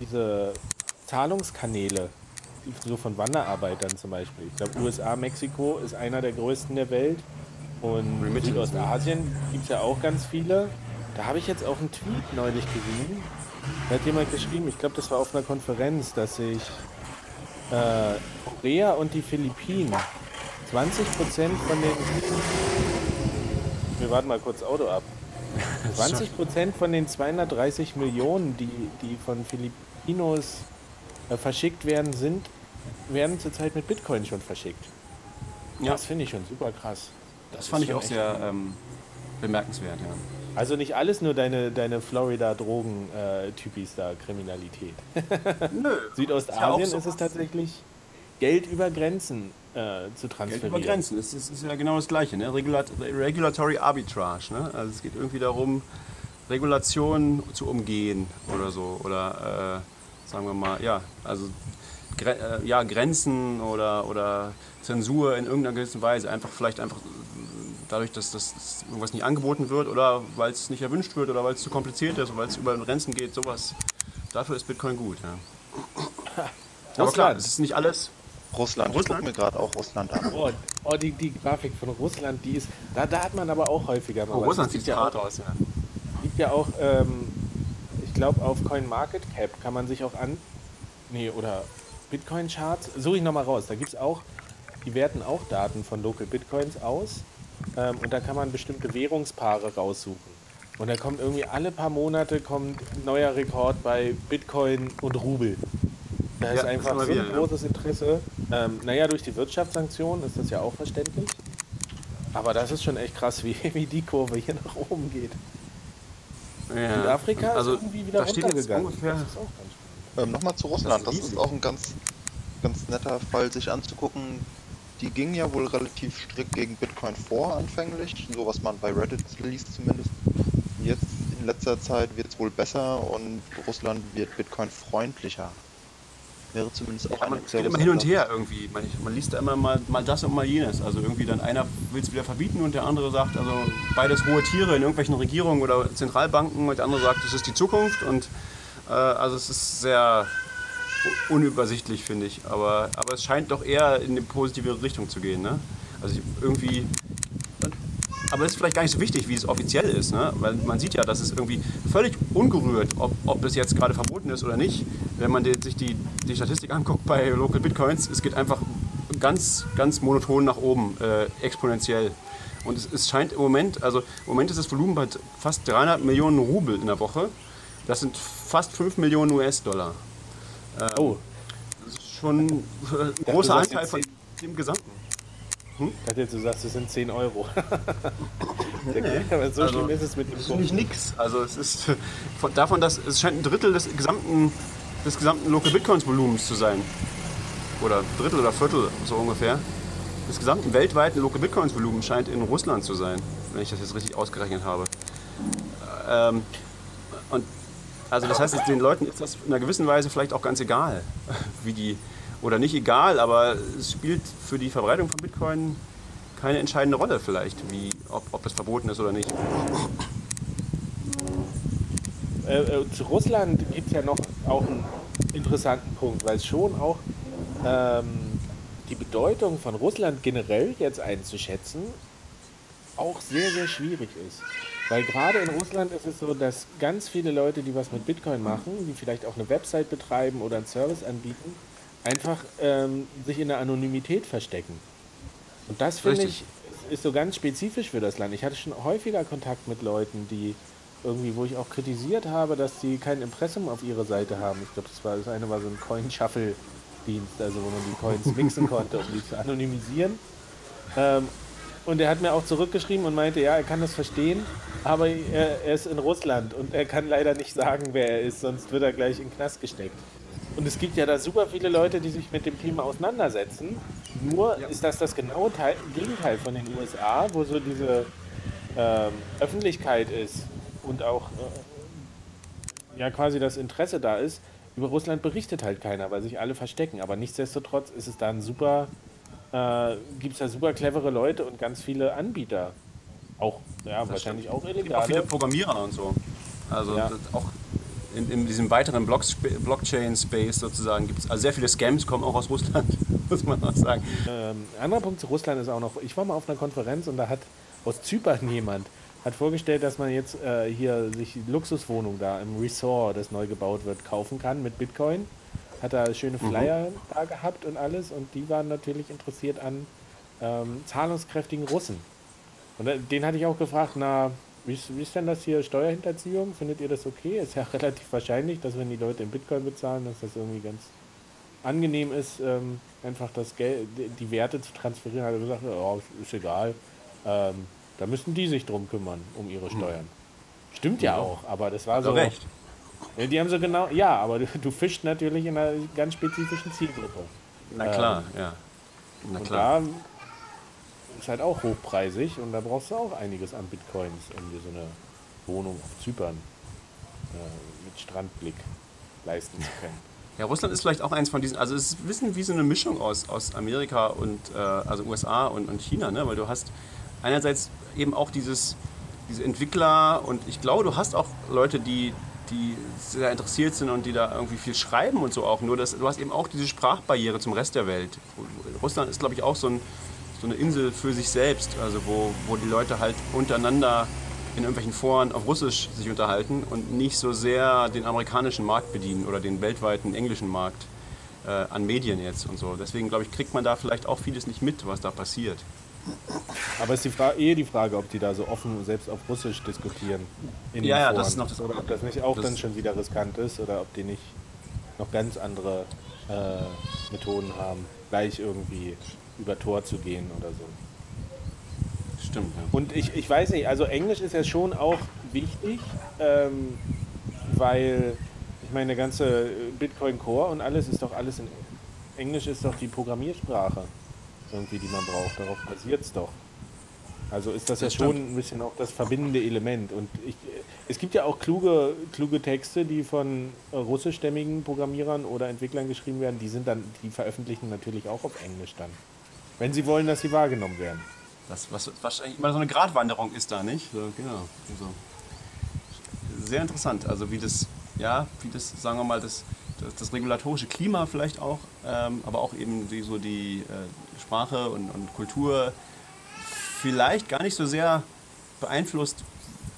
diese Zahlungskanäle, so von Wanderarbeitern zum Beispiel. Ich glaube, USA, Mexiko ist einer der größten der Welt. Und in Südostasien gibt es ja auch ganz viele. Da habe ich jetzt auch einen Tweet neulich gesehen. Da hat jemand geschrieben, ich glaube, das war auf einer Konferenz, dass sich äh, Korea und die Philippinen 20 Prozent von den. Wir warten mal kurz Auto ab. (laughs) 20 Prozent von den 230 Millionen, die, die von Filipinos äh, verschickt werden, sind, werden zurzeit mit Bitcoin schon verschickt. Ja. Das finde ich schon super krass. Das fand ich auch sehr ähm, bemerkenswert, ja. Also nicht alles nur deine, deine Florida-Drogen-Typis da, Kriminalität. Nö. (laughs) Südostasien Ist ja ist es tatsächlich Geld über Grenzen äh, zu Geld transferieren. über Grenzen, das ist, ist ja genau das Gleiche. Ne? Regulat Regulatory Arbitrage. Ne? Also es geht irgendwie darum, Regulationen zu umgehen oder so. Oder äh, sagen wir mal, ja, also Gre äh, ja, Grenzen oder, oder Zensur in irgendeiner gewissen Weise. Einfach vielleicht einfach dadurch, dass das irgendwas nicht angeboten wird oder weil es nicht erwünscht wird oder weil es zu kompliziert ist oder weil es über Grenzen geht, sowas. Dafür ist Bitcoin gut. Ja. Aber klar, es ist nicht alles. Russland, ich Russland? gucke mir gerade auch Russland an. Oh, oh die, die Grafik von Russland, die ist. Da, da hat man aber auch häufiger mal. Oh. Russland sieht ja hart aus, ja. gibt ja auch ähm, ich glaube, auf CoinMarketCap kann man sich auch an. Nee, oder Bitcoin-Charts. Suche ich nochmal raus. Da gibt es auch. Die werten auch Daten von Local Bitcoins aus. Ähm, und da kann man bestimmte Währungspaare raussuchen. Und da kommt irgendwie alle paar Monate kommt ein neuer Rekord bei Bitcoin und Rubel. Da ist Ja, einfach immer so ein wieder, ja. großes Interesse. Ähm, naja, durch die Wirtschaftssanktionen ist das ja auch verständlich. Aber das ist schon echt krass, wie, (laughs) wie die Kurve hier nach oben geht. Ja. Südafrika also, ist irgendwie wieder da steht jetzt runtergegangen. Das ist auch ganz spannend. Ähm, Nochmal zu Russland, Das das ist ist, riesig. auch ein ganz, ganz netter Fall, sich anzugucken. Die gingen ja wohl relativ strikt gegen Bitcoin vor, anfänglich, so was man bei Reddit liest zumindest. Jetzt in letzter Zeit wird es wohl besser und Russland wird Bitcoin freundlicher. Wäre zumindest auch Ja, man geht immer hin und her irgendwie. Man, man liest da immer mal, mal das und mal jenes. Also irgendwie dann einer will es wieder verbieten und der andere sagt, also beides hohe Tiere in irgendwelchen Regierungen oder Zentralbanken und der andere sagt, das ist die Zukunft und äh, also es ist sehr unübersichtlich, finde ich. Aber, aber es scheint doch eher in eine positive Richtung zu gehen. Ne? Also ich- irgendwie aber es ist vielleicht gar nicht so wichtig, wie es offiziell ist, ne? weil man sieht ja, dass es irgendwie völlig ungerührt, ob, ob es jetzt gerade verboten ist oder nicht. Wenn man die, sich die, die Statistik anguckt bei Local Bitcoins, es geht einfach ganz, ganz monoton nach oben, äh, exponentiell. Und es, es scheint im Moment, also im Moment ist das Volumen bei fast 300 Millionen Rubel in der Woche. Das sind fast 5 Millionen US-Dollar. Oh, Das ist schon äh, ein großer Anteil von dem Gesamten. Dachte jetzt, du sagst, es sind 10 Euro. (laughs) Aber so Also, schlimm ist es mit dem Das ist Kurs. nicht nix. Also es ist (laughs) von, davon, dass es scheint ein Drittel des gesamten, des gesamten Local Bitcoins Volumens zu sein. Oder Drittel oder Viertel, so ungefähr. Des gesamten weltweiten Local Bitcoins Volumens scheint in Russland zu sein, wenn ich das jetzt richtig ausgerechnet habe. Ähm, und also das heißt, den Leuten ist das in einer gewissen Weise vielleicht auch ganz egal, (laughs) wie die oder nicht egal, aber es spielt für die Verbreitung von Bitcoin keine entscheidende Rolle vielleicht, wie ob, ob das verboten ist oder nicht. Äh, äh, zu Russland gibt es ja noch auch einen interessanten Punkt, weil es schon auch ähm, die Bedeutung von Russland generell jetzt einzuschätzen auch sehr, sehr schwierig ist. Weil gerade in Russland ist es so, dass ganz viele Leute, die was mit Bitcoin machen, die vielleicht auch eine Website betreiben oder einen Service anbieten, einfach ähm, sich in der Anonymität verstecken. Und das finde ich ist so ganz spezifisch für das Land. Ich hatte schon häufiger Kontakt mit Leuten, die irgendwie, wo ich auch kritisiert habe, dass sie kein Impressum auf ihrer Seite haben. Ich glaube, das war das eine war so ein Coin-Shuffle-Dienst, also wo man die Coins (laughs) mixen konnte, um die zu anonymisieren. Ähm, und er hat mir auch zurückgeschrieben und meinte, ja, er kann das verstehen, aber er, er ist in Russland und er kann leider nicht sagen, wer er ist, sonst wird er gleich in den Knast gesteckt. Und es gibt ja da super viele Leute, die sich mit dem Thema auseinandersetzen. Nur ist das das genaue Teil, Gegenteil von den USA, wo so diese ähm, Öffentlichkeit ist und auch äh, ja quasi das Interesse da ist. Über Russland berichtet halt keiner, weil sich alle verstecken. Aber nichtsdestotrotz ist es da ein super, äh, gibt es da super clevere Leute und ganz viele Anbieter. Auch, ja, wahrscheinlich auch Auch viele. Programmierer und so. Also Ja. das auch in, in diesem weiteren Blockchain-Space sozusagen gibt es, also sehr viele Scams kommen auch aus Russland, (laughs) muss man auch sagen. Ähm, anderer Punkt zu Russland ist auch noch, ich war mal auf einer Konferenz und da hat aus Zypern jemand hat vorgestellt, dass man jetzt äh, hier sich Luxuswohnung da im Resort, das neu gebaut wird, kaufen kann mit Bitcoin. Hat da schöne Mhm. Flyer da gehabt und alles und die waren natürlich interessiert an ähm, zahlungskräftigen Russen. Und da- den hatte ich auch gefragt, na, wie ist, wie ist denn das hier Steuerhinterziehung? Findet ihr das okay? Ist ja (laughs) relativ wahrscheinlich, dass wenn die Leute in Bitcoin bezahlen, dass das irgendwie ganz angenehm ist, ähm, einfach das Geld, die- Werte zu transferieren. Er gesagt, ja, ist egal. Ähm, da müssen die sich drum kümmern, um ihre Steuern. Stimmt ja Ja. auch, aber das war So recht. Ja, Die haben so genau, ja, aber du, du fischst natürlich in einer ganz spezifischen Zielgruppe. Na klar, ja. Na klar. da ist halt auch hochpreisig und da brauchst du auch einiges an Bitcoins, um dir so eine Wohnung auf Zypern äh, mit Strandblick leisten zu können. Ja, Russland ist vielleicht auch eins von diesen, also es ist ein bisschen wie so eine Mischung aus, aus Amerika und, äh, also USA und, und China, ne? weil du hast einerseits eben auch dieses, diese Entwickler und ich glaube, du hast auch Leute, die, die sehr interessiert sind und die da irgendwie viel schreiben und so auch, nur dass, du hast eben auch diese Sprachbarriere zum Rest der Welt. Russland ist, glaube ich, auch so, ein, so eine Insel für sich selbst, also wo, wo die Leute halt untereinander in irgendwelchen Foren auf Russisch sich unterhalten und nicht so sehr den amerikanischen Markt bedienen oder den weltweiten englischen Markt äh, an Medien jetzt und so. Deswegen glaube ich, kriegt man da vielleicht auch vieles nicht mit, was da passiert. Aber es ist die Fra eh die Frage, ob die da so offen selbst auf Russisch diskutieren. In Ja, ja, das ist noch das- Oder ob das nicht auch das- dann schon wieder riskant ist oder ob die nicht noch ganz andere äh, Methoden haben, gleich irgendwie über Tor zu gehen oder so. Stimmt, ja. Und ich, ich weiß nicht, also Englisch ist ja schon auch wichtig, ähm, weil ich meine, der ganze Bitcoin Core und alles ist doch alles in Englisch ist doch die Programmiersprache irgendwie, die man braucht. Darauf basiert es doch. Also ist das, Das ja schon stimmt. ein bisschen auch das verbindende Element. Und ich, es gibt ja auch kluge, kluge Texte, die von russischstämmigen Programmierern oder Entwicklern geschrieben werden, die sind dann, die veröffentlichen natürlich auch auf Englisch dann. Wenn sie wollen, dass sie wahrgenommen werden. Das, was wahrscheinlich immer so eine Gratwanderung ist da, nicht? So, genau. Also, sehr interessant. Also wie das, ja, wie das, sagen wir mal, das, das, das regulatorische Klima vielleicht auch, ähm, aber auch eben die, so die äh, Sprache und, und Kultur vielleicht gar nicht so sehr beeinflusst,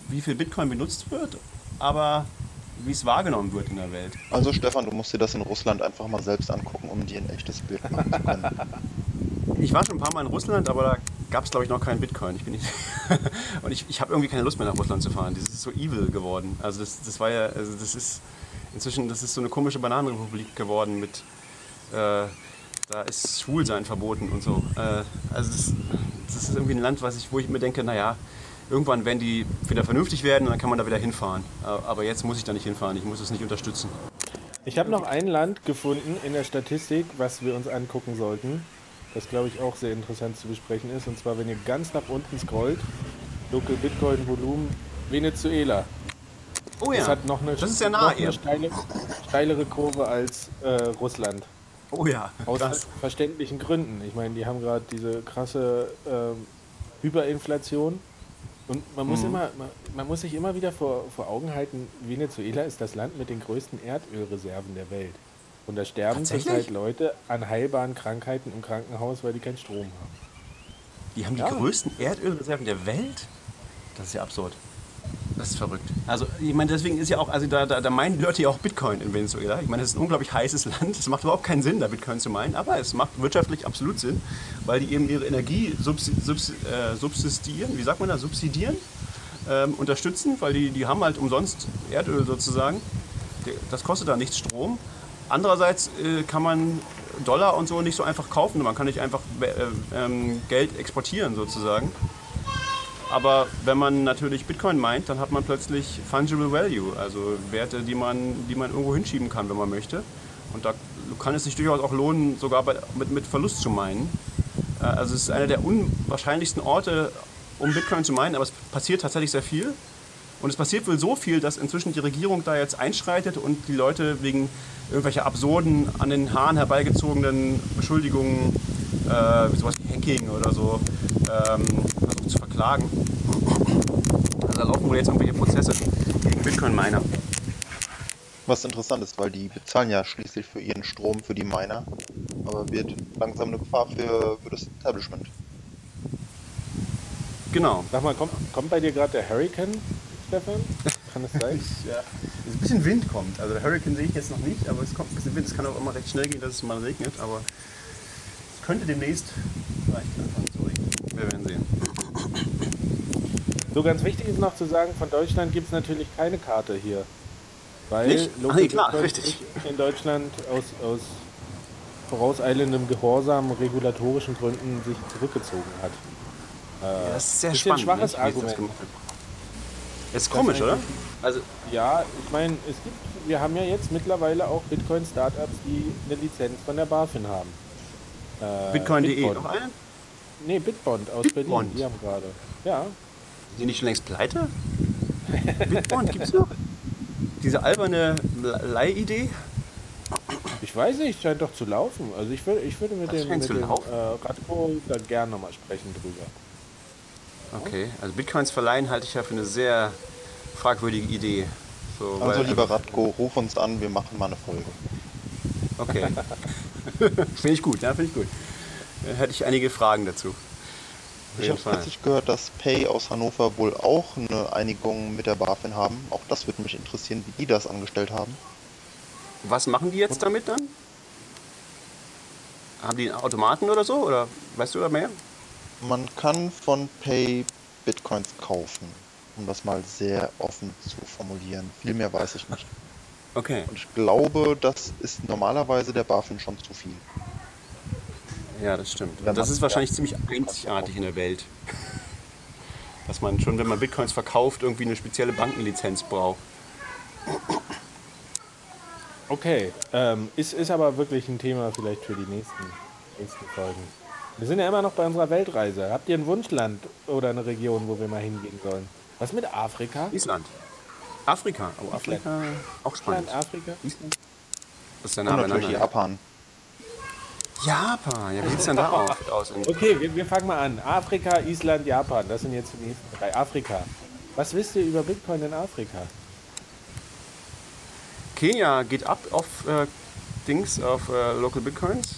wie viel Bitcoin benutzt wird, aber wie es wahrgenommen wird in der Welt. Also Stefan, du musst dir das in Russland einfach mal selbst angucken, um dir ein echtes Bild machen zu können. (laughs) Ich war schon ein paar Mal in Russland, aber da gab es, glaube ich, noch keinen Bitcoin. Ich bin nicht (laughs) und ich, ich habe irgendwie keine Lust mehr nach Russland zu fahren. Das ist so evil geworden. Also das, das war ja, also das ist inzwischen, das ist so eine komische Bananenrepublik geworden mit, äh, da ist Schwulsein verboten und so. Äh, also das, das ist irgendwie ein Land, was ich, wo ich mir denke, naja, irgendwann werden die wieder vernünftig werden und dann kann man da wieder hinfahren. Äh, Aber jetzt muss ich da nicht hinfahren. Ich muss es nicht unterstützen. Ich habe noch ein Land gefunden in der Statistik, was wir uns angucken sollten, das glaube ich auch sehr interessant zu besprechen ist. Und zwar, wenn ihr ganz nach unten scrollt, Local Bitcoin Volumen Venezuela. Oh Das hat noch eine, das ist ja noch nah eine hier. steile, steilere Kurve als äh, Russland. Oh ja, Aus krass. verständlichen Gründen. Ich meine, die haben gerade diese krasse ähm, Hyperinflation. Und man Mhm. muss, immer, man, man muss sich immer wieder vor, vor Augen halten, Venezuela ist das Land mit den größten Erdölreserven der Welt. Und da sterben zurzeit Leute an heilbaren Krankheiten im Krankenhaus, weil die keinen Strom haben. Die haben die Ja. größten Erdölreserven der Welt? Das ist ja absurd. Das ist verrückt. Also, ich meine, deswegen ist ja auch, also da, da, da meinen die Leute ja auch Bitcoin in Venezuela. Ich meine, das ist ein unglaublich heißes Land. Es macht überhaupt keinen Sinn, da Bitcoin zu meinen, aber es macht wirtschaftlich absolut Sinn, weil die eben ihre Energie subsi subs äh, subsistieren, wie sagt man da, subsidieren, ähm, unterstützen, weil die, die haben halt umsonst Erdöl sozusagen. Das kostet da nichts Strom. Andererseits äh, kann man Dollar und so nicht so einfach kaufen. Man kann nicht einfach äh, ähm, Geld exportieren sozusagen. Aber wenn man natürlich Bitcoin meint, dann hat man plötzlich fungible value, also Werte, die man, die man irgendwo hinschieben kann, wenn man möchte. Und da kann es sich durchaus auch lohnen, sogar bei, mit, mit Verlust zu meinen. Äh, Also es ist einer der unwahrscheinlichsten Orte, um Bitcoin zu meinen, aber es passiert tatsächlich sehr viel. Und es passiert wohl so viel, dass inzwischen die Regierung da jetzt einschreitet und die Leute wegen irgendwelcher absurden, an den Haaren herbeigezogenen Beschuldigungen, äh, wie sowas wie Hacking oder so, ähm, versucht zu verklagen. Also da laufen wohl jetzt irgendwelche Prozesse gegen Bitcoin-Miner. Was interessant ist, weil die bezahlen ja schließlich für ihren Strom für die Miner, aber wird langsam eine Gefahr für, für das Establishment. Genau. Sag mal, kommt, kommt bei dir gerade der Hurricane, Stefan? Kann das sein? (laughs) Ja, ein bisschen Wind kommt. Also der Hurricane sehe ich jetzt noch nicht, aber es kommt ein bisschen Wind. Es kann auch immer recht schnell gehen, dass es mal regnet, aber es könnte demnächst vielleicht anfangen zu regnen. Wir werden sehen. So ganz wichtig ist noch zu sagen, von Deutschland gibt es natürlich keine Karte hier. Weil Nicht? Local Ah, nee, klar, richtig. in Deutschland aus, aus vorauseilendem Gehorsam, regulatorischen Gründen sich zurückgezogen hat. Äh, das ist sehr spannend. schwaches nicht, sie das. Ist komisch, oder? Also, Ja, ich meine, es gibt, wir haben ja jetzt mittlerweile auch Bitcoin-Startups, die eine Lizenz von der BaFin haben. Äh, Bitcoin.de Bitbond. noch eine? Nee, Bitbond aus Bitbond. Berlin, die haben gerade. Ja, Sind die nicht schon längst pleite? Bitbond gibt's noch? Diese alberne Leihidee? ich weiß nicht, scheint doch zu laufen. Also ich würde, ich würde mit Das dem, mit dem äh, Radko da gerne nochmal sprechen drüber. Okay, also Bitcoins verleihen halte ich ja für eine sehr fragwürdige Idee. So, Also weil- lieber Radko, ruf uns an, wir machen mal eine Folge. Okay. (laughs) finde ich gut, ja, finde ich gut. Äh, Hätte ich einige Fragen dazu. Auf Ich habe plötzlich gehört, dass Pay aus Hannover wohl auch eine Einigung mit der BaFin haben. Auch das würde mich interessieren, wie die das angestellt haben. Was machen die jetzt damit dann? Haben die einen Automaten oder so? Oder weißt du da mehr? Man kann von Pay Bitcoins kaufen, um das mal sehr offen zu formulieren. Viel mehr weiß ich nicht. Okay. Und ich glaube, das ist normalerweise der BaFin schon zu viel. Ja, das stimmt. Wenn das ist wahrscheinlich ziemlich einzigartig in der Welt. (laughs) Dass man schon, wenn man Bitcoins verkauft, irgendwie eine spezielle Bankenlizenz braucht. Okay, ähm, ist, ist aber wirklich ein Thema vielleicht für die nächsten, nächsten Folgen. Wir sind ja immer noch bei unserer Weltreise. Habt ihr ein Wunschland oder eine Region, wo wir mal hingehen sollen? Was mit Afrika? Island. Afrika. Oh, Afrika. Auch spannend. Island, Afrika? Island. Das ist ja Und nah natürlich. Japan. Japan. Ja, wie sieht's denn da aus? Okay, wir, wir fangen mal an. Afrika, Island, Japan. Das sind jetzt die nächsten drei. Afrika. Was wisst ihr über Bitcoin in Afrika? Kenia geht ab auf äh, Dings, auf äh, Local Bitcoins.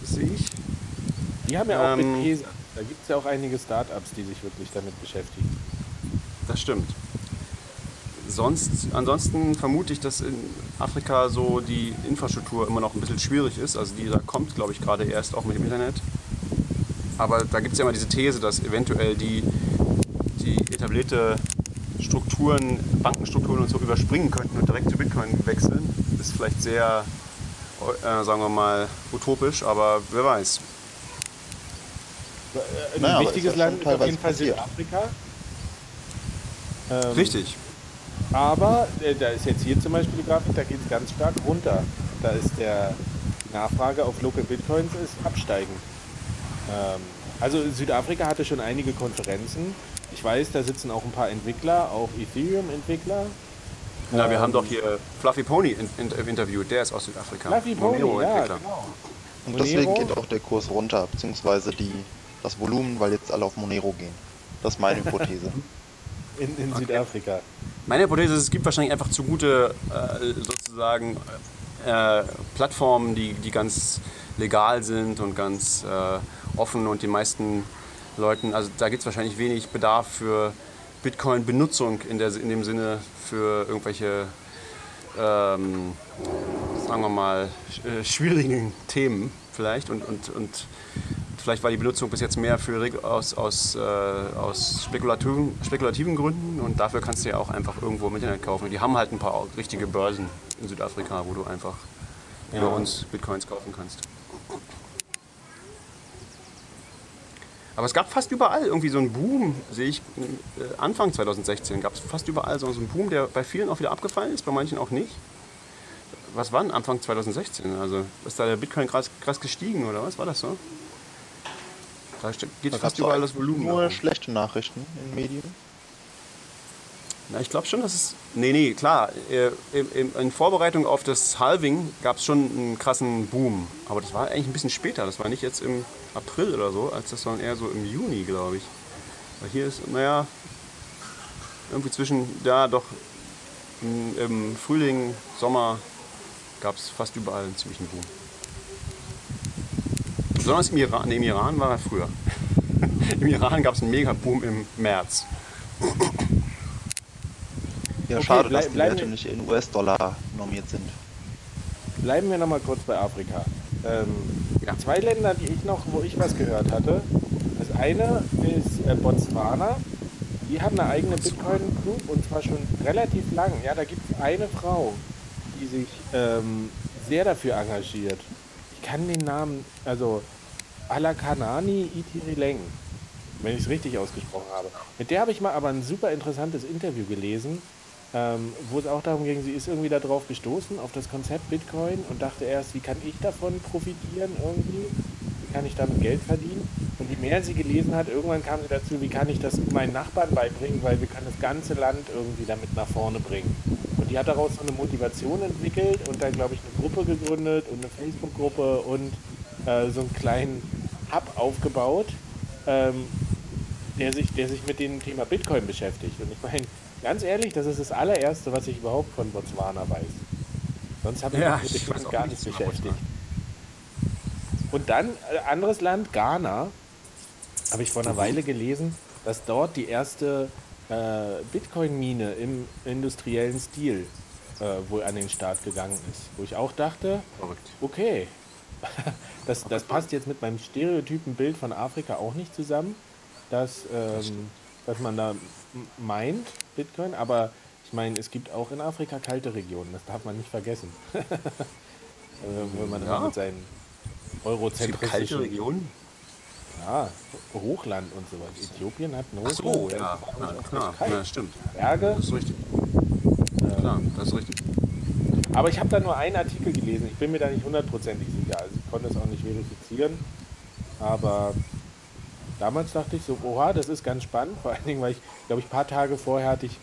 Das sehe ich. Die haben ja auch Ähm, Bitpesa. Da gibt es ja auch einige Startups, die sich wirklich damit beschäftigen. Das stimmt. Sonst, ansonsten vermute ich, dass in Afrika so die Infrastruktur immer noch ein bisschen schwierig ist. Also die da kommt, glaube ich, gerade erst auch mit dem Internet. Aber da gibt es ja immer diese These, dass eventuell die, die etablierte Strukturen, Bankenstrukturen und so überspringen könnten und direkt zu Bitcoin wechseln. Ist vielleicht sehr, äh, sagen wir mal, utopisch, aber wer weiß. Äh, Ein Naja, wichtiges Land ist auf jeden Fall. Südafrika. Ähm, Richtig. Aber äh, da ist jetzt hier zum Beispiel die Grafik, da geht es ganz stark runter. Da ist der die Nachfrage auf Local Bitcoins ist absteigend. Ähm, also Südafrika hatte schon einige Konferenzen. Ich weiß, da sitzen auch ein paar Entwickler, auch Ethereum-Entwickler. Na, wir Ähm, haben doch hier Fluffy Pony in, in, interviewt, der ist aus Südafrika. Fluffy Pony, ja, genau. Und deswegen Monero? geht auch der Kurs runter, beziehungsweise die, das Volumen, weil jetzt alle auf Monero gehen. Das ist meine Hypothese. (laughs) In, in Südafrika. Meine Hypothese ist, es gibt wahrscheinlich einfach zu gute äh, sozusagen äh, Plattformen, die, die ganz legal sind und ganz äh, offen und die meisten Leuten, also da gibt es wahrscheinlich wenig Bedarf für Bitcoin-Benutzung in, der, in dem Sinne für irgendwelche, ähm, sagen wir mal, sch- äh, schwierigen Themen vielleicht und, und, und Vielleicht war die Benutzung bis jetzt mehr für, aus, aus, äh, aus spekulativen, spekulativen Gründen und dafür kannst du ja auch einfach irgendwo im Internet kaufen. Und die haben halt ein paar richtige Börsen in Südafrika, wo du einfach Ja. über uns Bitcoins kaufen kannst. Aber es gab fast überall irgendwie so einen Boom, sehe ich, äh, Anfang 2016 gab es fast überall so so einen Boom, der bei vielen auch wieder abgefallen ist, bei manchen auch nicht. Was war denn Anfang 2016? Also ist da der Bitcoin krass, krass gestiegen oder was? War das so? Da geht Da fast überall das Volumen. Nur oben. schlechte Nachrichten in Medien. Na, ich glaube schon, dass es. Nee, nee, klar. äh, In, Vorbereitung auf das Halving gab es schon einen krassen Boom. Aber das war eigentlich ein bisschen später. Das war nicht jetzt im April oder so, als das sondern eher so im Juni, glaube ich. Weil hier ist, naja, irgendwie zwischen, ja, doch im Frühling, Sommer gab es fast überall einen ziemlichen Boom. Besonders im Iran, nee, im Iran war er früher. (laughs) Im Iran gab es einen Mega-Boom im März. Ja, Okay, schade, dass die Werte nicht in US-Dollar normiert sind. Bleiben wir noch mal kurz bei Afrika. Ähm, Ja. Zwei Länder, die ich noch, wo ich was gehört hatte. Das eine ist äh, Botswana. Die haben eine eigene Bitcoin-Group und zwar schon relativ lang. Ja, da gibt es eine Frau, die sich ähm, sehr dafür engagiert. Ich kann den Namen, also Alakanani Itirileng, wenn ich es richtig ausgesprochen habe. Mit der habe ich mal aber ein super interessantes Interview gelesen, ähm, wo es auch darum ging, sie ist irgendwie darauf gestoßen, auf das Konzept Bitcoin und dachte erst, wie kann ich davon profitieren irgendwie? Wie kann ich damit Geld verdienen? Und je mehr sie gelesen hat, irgendwann kam sie dazu, wie kann ich das meinen Nachbarn beibringen, weil wir können das ganze Land irgendwie damit nach vorne bringen. Und die hat daraus so eine Motivation entwickelt und dann, glaube ich, eine Gruppe gegründet und eine Facebook-Gruppe und äh, so einen kleinen Hub aufgebaut, ähm, der sich, der sich mit dem Thema Bitcoin beschäftigt. Und ich meine, ganz ehrlich, das ist das allererste, was ich überhaupt von Botswana weiß. Sonst habe ich Ja, mich mit auch gar nicht beschäftigt. Und dann, äh, anderes Land, Ghana, habe ich vor einer Weile gelesen, dass dort die erste äh, Bitcoin-Mine im industriellen Stil äh, wohl an den Start gegangen ist. Wo ich auch dachte, okay, (laughs) das, das passt jetzt mit meinem stereotypen Bild von Afrika auch nicht zusammen, dass, ähm, dass man da meint, Bitcoin, aber ich meine, es gibt auch in Afrika kalte Regionen, das darf man nicht vergessen. äh, (laughs) wenn man Ja. mit seinen eurozentristischen kalte Regionen. ja, Hochland und sowas. Äthiopien hat ein Ach Hochland. so, da ja, auch klar, ja, stimmt. Berge. Das ist richtig. Klar, das ist richtig. Aber ich habe da nur einen Artikel gelesen. Ich bin mir da nicht hundertprozentig sicher. Also ich konnte es auch nicht verifizieren. Aber damals dachte ich so, oha, das ist ganz spannend. Vor allen Dingen, weil ich, glaube ich, ein paar Tage vorher hatte ich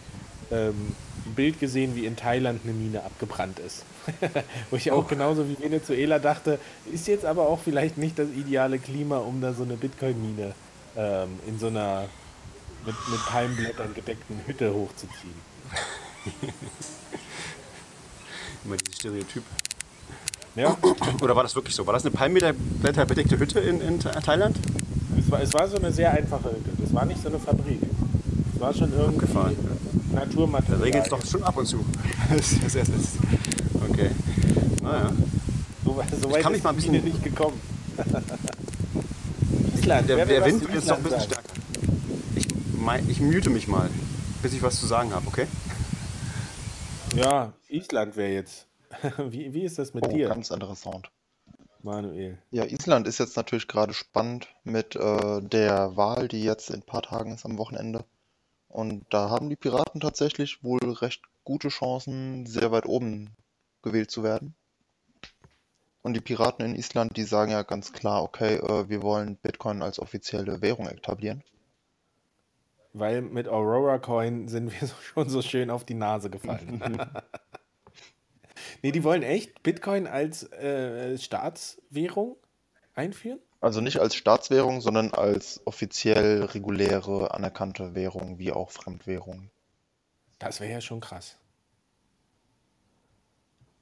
ähm, ein Bild gesehen, wie in Thailand eine Mine abgebrannt ist. (laughs) Wo ich auch genauso wie Venezuela dachte, ist jetzt aber auch vielleicht nicht das ideale Klima, um da so eine Bitcoin-Mine ähm, in so einer mit, mit Palmblättern gedeckten Hütte hochzuziehen. (laughs) Immer dieses Stereotyp. Ja, Oder war das wirklich so? War das eine Palmblätter bedeckte Hütte in, in Tha- Thailand? Es war, es war so eine sehr einfache Hütte. Das war nicht so eine Fabrik. Es war schon irgendwie Abgefahren. Da Naturmaterial. regelt es doch schon ab und zu. (laughs) Okay. Naja. So, weit- so weit kann mich ist mal ein bisschen- nicht gekommen. (laughs) Island. Der, der Wind wird jetzt noch ein bisschen stärker. Ich, mein, ich mute mich mal, bis ich was zu sagen habe, okay? Ja, Island wäre jetzt. (laughs) Wie, wie ist das mit Oh, dir, ganz anderer Sound. Manuel? Ja, Island ist jetzt natürlich gerade spannend mit äh, der Wahl, die jetzt in ein paar Tagen ist am Wochenende. Und da haben die Piraten tatsächlich wohl recht gute Chancen, sehr weit oben gewählt zu werden. Und die Piraten in Island, die sagen ja ganz klar, okay, äh, wir wollen Bitcoin als offizielle Währung etablieren. Weil mit Aurora Coin sind wir (laughs) so- schon so schön auf die Nase gefallen. (laughs) nee, die wollen echt Bitcoin als äh, Staatswährung einführen? Also nicht als Staatswährung, sondern als offiziell reguläre anerkannte Währung, wie auch Fremdwährung. Das wäre ja schon krass.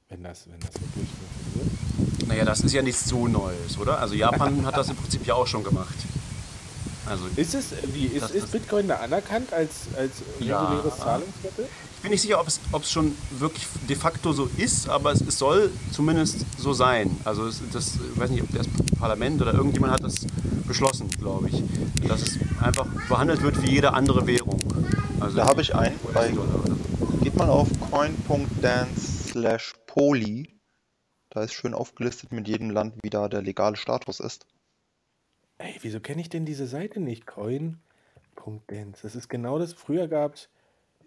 Wenn das, wenn das wirklich funktioniert. Naja, das ist ja nichts so Neues, oder? Also Japan hat das im Prinzip ja auch schon gemacht. Also Ist es, wie, ist, Das- ist Bitcoin da anerkannt als, als Ja. reguläres Zahlungsmittel? ich bin nicht sicher, ob es, ob es schon wirklich de facto so ist, aber es, es soll zumindest so sein. Also es, das, ich weiß nicht, ob das Parlament oder irgendjemand hat das beschlossen, glaube ich, dass es einfach behandelt wird wie jede andere Währung. Also Da habe ich einen bei. Geht mal auf coin.dance slash poly. Da ist schön aufgelistet mit jedem Land, wie da der legale Status ist. Ey, wieso kenne ich denn diese Seite nicht? Coin.dance. Das ist genau das. Früher gab es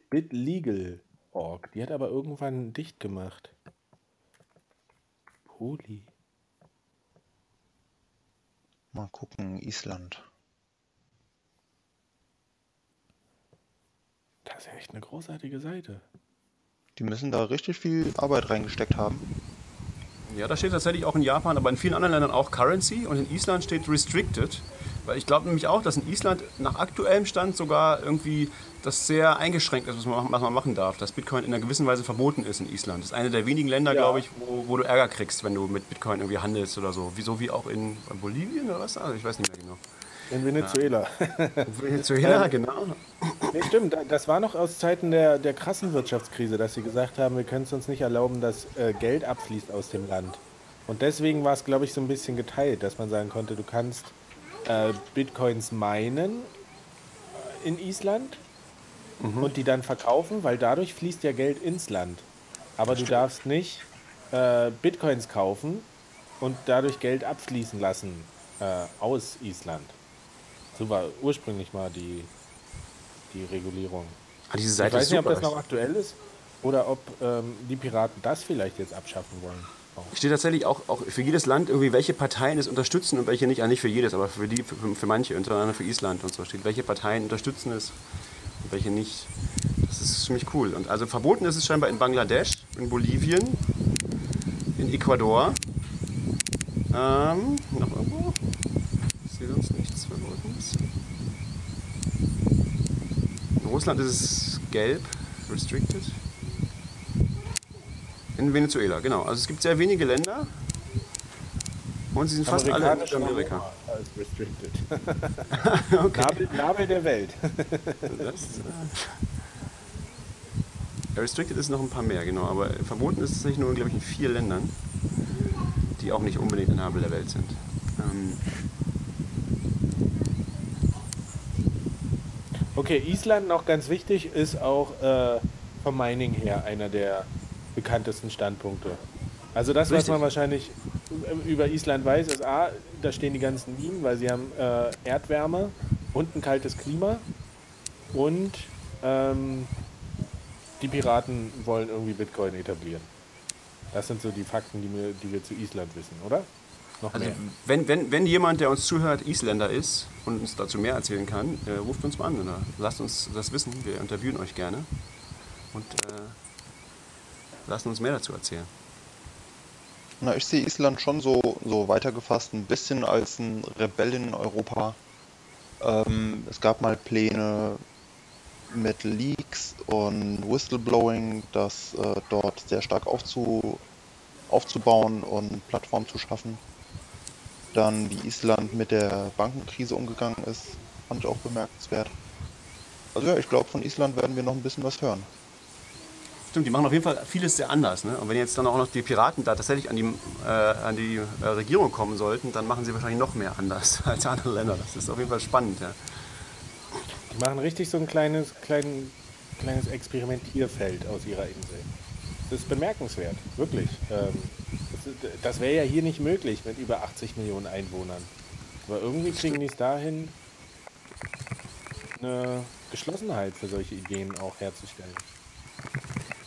bitlegal.org. Die hat aber irgendwann dicht gemacht. Poli. Mal gucken, Island. Das ist ja echt eine großartige Seite. Die müssen da richtig viel Arbeit reingesteckt haben. Ja, da steht tatsächlich auch in Japan, aber in vielen anderen Ländern auch Currency und in Island steht Restricted. Weil ich glaube nämlich auch, dass in Island nach aktuellem Stand sogar irgendwie das sehr eingeschränkt ist, was man, was man machen darf. Dass Bitcoin in einer gewissen Weise verboten ist in Island. Das ist eine der wenigen Länder, Ja. glaube ich, wo, wo du Ärger kriegst, wenn du mit Bitcoin irgendwie handelst oder so. Wieso wie auch in Bolivien oder was? Also ich weiß nicht mehr genau. In Venezuela. Ja, genau. Nee, stimmt, da- das war noch aus Zeiten der, der krassen Wirtschaftskrise, dass sie gesagt haben, wir können es uns nicht erlauben, dass äh, Geld abfließt aus dem Land. Und deswegen war es, glaube ich, so ein bisschen geteilt, dass man sagen konnte, du kannst äh, Bitcoins meinen äh, in Island und die dann verkaufen, weil dadurch fließt ja Geld ins Land. Aber du darfst nicht äh, Bitcoins kaufen und dadurch Geld abfließen lassen äh, aus Island. So war ursprünglich mal die, die Regulierung. Ah, diese Ich Seite weiß ist nicht, ob super. das noch aktuell ist oder ob ähm, die Piraten das vielleicht jetzt abschaffen wollen. Auch. Steht tatsächlich auch, auch für jedes Land irgendwie, welche Parteien es unterstützen und welche nicht. Ja, nicht für jedes, aber für, die, für, für manche, unter anderem für Island und so steht, welche Parteien unterstützen es und welche nicht. Das ist ziemlich cool. Und also verboten ist es scheinbar in Bangladesch, in Bolivien, in Ecuador. Ähm, noch irgendwo? Sehe sonst nichts Verbotenes. In Russland ist es gelb, restricted. In Venezuela, genau. Also es gibt sehr wenige Länder und sie sind fast alle in Südamerika. Restricted. (laughs) Nabel, Nabel der Welt. Das, äh, restricted ist noch ein paar mehr, genau. Aber verboten ist es nicht nur, glaube ich, in vier Ländern, die auch nicht unbedingt ein Nabel der Welt sind. Ähm, Okay, Island noch ganz wichtig, ist auch äh, vom Mining her einer der bekanntesten Standpunkte. Also das, was Richtig. man wahrscheinlich über Island weiß, ist A, da stehen die ganzen Minen, weil sie haben äh, Erdwärme und ein kaltes Klima und ähm, die Piraten wollen irgendwie Bitcoin etablieren. Das sind so die Fakten, die wir, die wir zu Island wissen, oder? Noch also, mehr. wenn, wenn, wenn jemand, der uns zuhört, Isländer ist und uns dazu mehr erzählen kann, äh, ruft uns mal an oder lasst uns das wissen. Wir interviewen euch gerne und äh, lassen uns mehr dazu erzählen. Na, ich sehe Island schon so, so weitergefasst ein bisschen als ein Rebell in Europa. Ähm, es gab mal Pläne mit Leaks und Whistleblowing, das äh, dort sehr stark aufzu, aufzubauen und Plattformen zu schaffen. Dann wie Island mit der Bankenkrise umgegangen ist, fand ich auch bemerkenswert. Also ja, ich glaube, von Island werden wir noch ein bisschen was hören. Stimmt, die machen auf jeden Fall vieles sehr anders. Ne? Und wenn jetzt dann auch noch die Piraten da tatsächlich an die, äh, an die äh, Regierung kommen sollten, dann machen sie wahrscheinlich noch mehr anders (laughs) als andere Länder. Das ist auf jeden Fall spannend. Ja. Die machen richtig so ein kleines, klein, kleines Experimentierfeld aus ihrer Insel. Das ist bemerkenswert, wirklich. Ähm, das wäre ja hier nicht möglich mit über 80 Millionen Einwohnern. Aber irgendwie kriegen die es dahin, eine Geschlossenheit für solche Ideen auch herzustellen.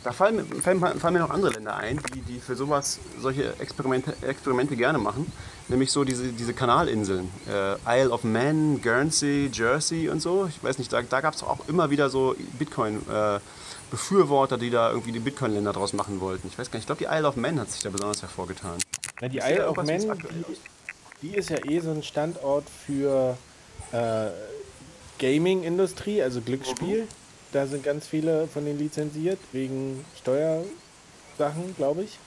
Da fallen, mir- fallen, fallen mir noch andere Länder ein, die, die für sowas solche Experimente, Experimente gerne machen. Nämlich so diese, diese Kanalinseln. Äh, Isle of Man, Guernsey, Jersey und so. Ich weiß nicht, da, da gab es auch immer wieder so Bitcoin-Befürworter, die da irgendwie die Bitcoin-Länder draus machen wollten. Ich weiß gar nicht, ich glaube, die Isle of Man hat sich da besonders hervorgetan. Na, die Isle of Man, die, die ist ja eh so ein Standort für äh, Gaming-Industrie, also Glücksspiel. Da sind ganz viele von denen lizenziert, wegen Steuersachen, glaube ich.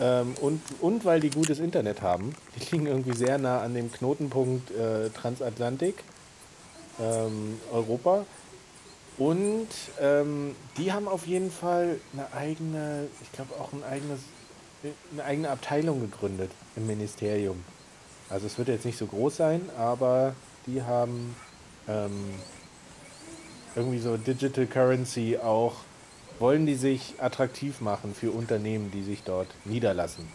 Ähm, und, und weil die gutes Internet haben. Die liegen irgendwie sehr nah an dem Knotenpunkt äh, Transatlantik, ähm, Europa. Und ähm, die haben auf jeden Fall eine eigene, ich glaube auch ein eigenes, eine eigene Abteilung gegründet im Ministerium. Also es wird jetzt nicht so groß sein, aber die haben ähm, irgendwie so Digital Currency auch, wollen die sich attraktiv machen für Unternehmen, die sich dort niederlassen.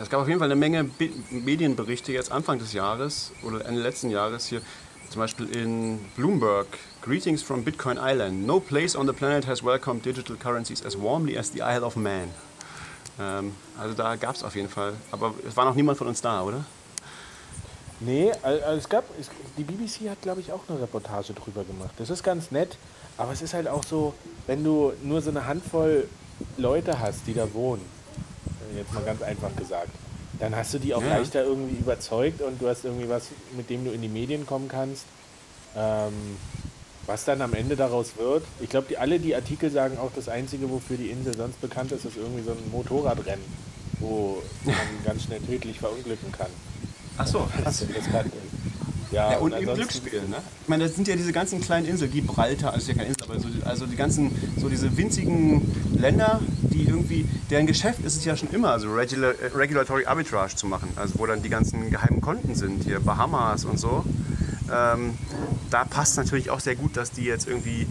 Es gab auf jeden Fall eine Menge Medienberichte jetzt Anfang des Jahres oder Ende letzten Jahres hier. Zum Beispiel in Bloomberg. Greetings from Bitcoin Island. No place on the planet has welcomed digital currencies as warmly as the Isle of Man. Ähm, also da gab es auf jeden Fall. Aber es war noch niemand von uns da, oder? Nee, al- also es gab, es, die BBC hat, glaube ich, auch eine Reportage drüber gemacht. Das ist ganz nett, aber es ist halt auch so, wenn du nur so eine Handvoll Leute hast, die da wohnen, jetzt mal ganz einfach gesagt, dann hast du die auch Ja. leichter irgendwie überzeugt und du hast irgendwie was, mit dem du in die Medien kommen kannst. Ähm, was dann am Ende daraus wird, ich glaube, die, alle die Artikel sagen auch, das Einzige, wofür die Insel sonst bekannt ist, ist irgendwie so ein Motorradrennen, wo man (laughs) ganz schnell tödlich verunglücken kann. Ach so, Das ist ist. Ja, Ja, und im ansonsten- Glücksspiel, ne? Ich meine, das sind ja diese ganzen kleinen Inseln, Gibraltar, also ist ja keine Insel, aber so, also die ganzen, so diese winzigen Länder, die irgendwie, deren Geschäft ist es ja schon immer, also Regula äh, Regulatory Arbitrage zu machen, also wo dann die ganzen geheimen Konten sind, hier Bahamas und so. Ähm, da passt natürlich auch sehr gut, dass die jetzt irgendwie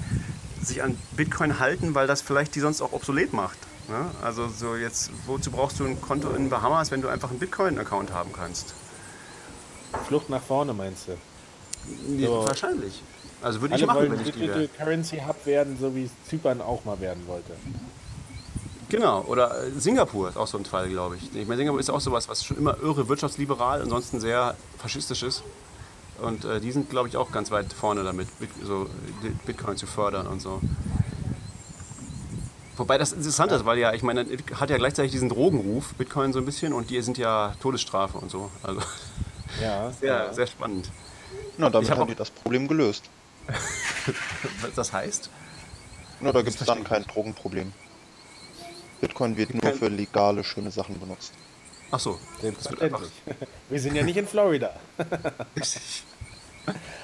sich an Bitcoin halten, weil das vielleicht die sonst auch obsolet macht. Ne? Also so jetzt, wozu brauchst du ein Konto in Bahamas, wenn du einfach einen Bitcoin-Account haben kannst? Flucht nach vorne, meinst du? So. Wahrscheinlich. Also würde ich Alle machen, wollen wenn ich die wäre. Digital Currency Hub werden, so wie es Zypern auch mal werden wollte. Genau, oder äh, Singapur ist auch so ein Fall, glaube ich. Ich meine, Singapur ist auch sowas, was schon immer irre wirtschaftsliberal, ansonsten sehr faschistisch ist. Und äh, die sind, glaube ich, auch ganz weit vorne damit, so äh, Bitcoin zu fördern und so. Wobei das interessant ist, weil ja, ich meine, hat ja gleichzeitig diesen Drogenruf, Bitcoin so ein bisschen, und die sind ja Todesstrafe und so. Also (laughs) Ja, sehr, ja. sehr spannend. Na, damit Ich haben die das Problem gelöst. Was (laughs) das heißt? Na, da gibt es dann kein Drogenproblem. Bitcoin wird nur für legale, schöne Sachen benutzt. Ach so, Selbstverständlich. Wir sind ja nicht in Florida. (laughs) richtig.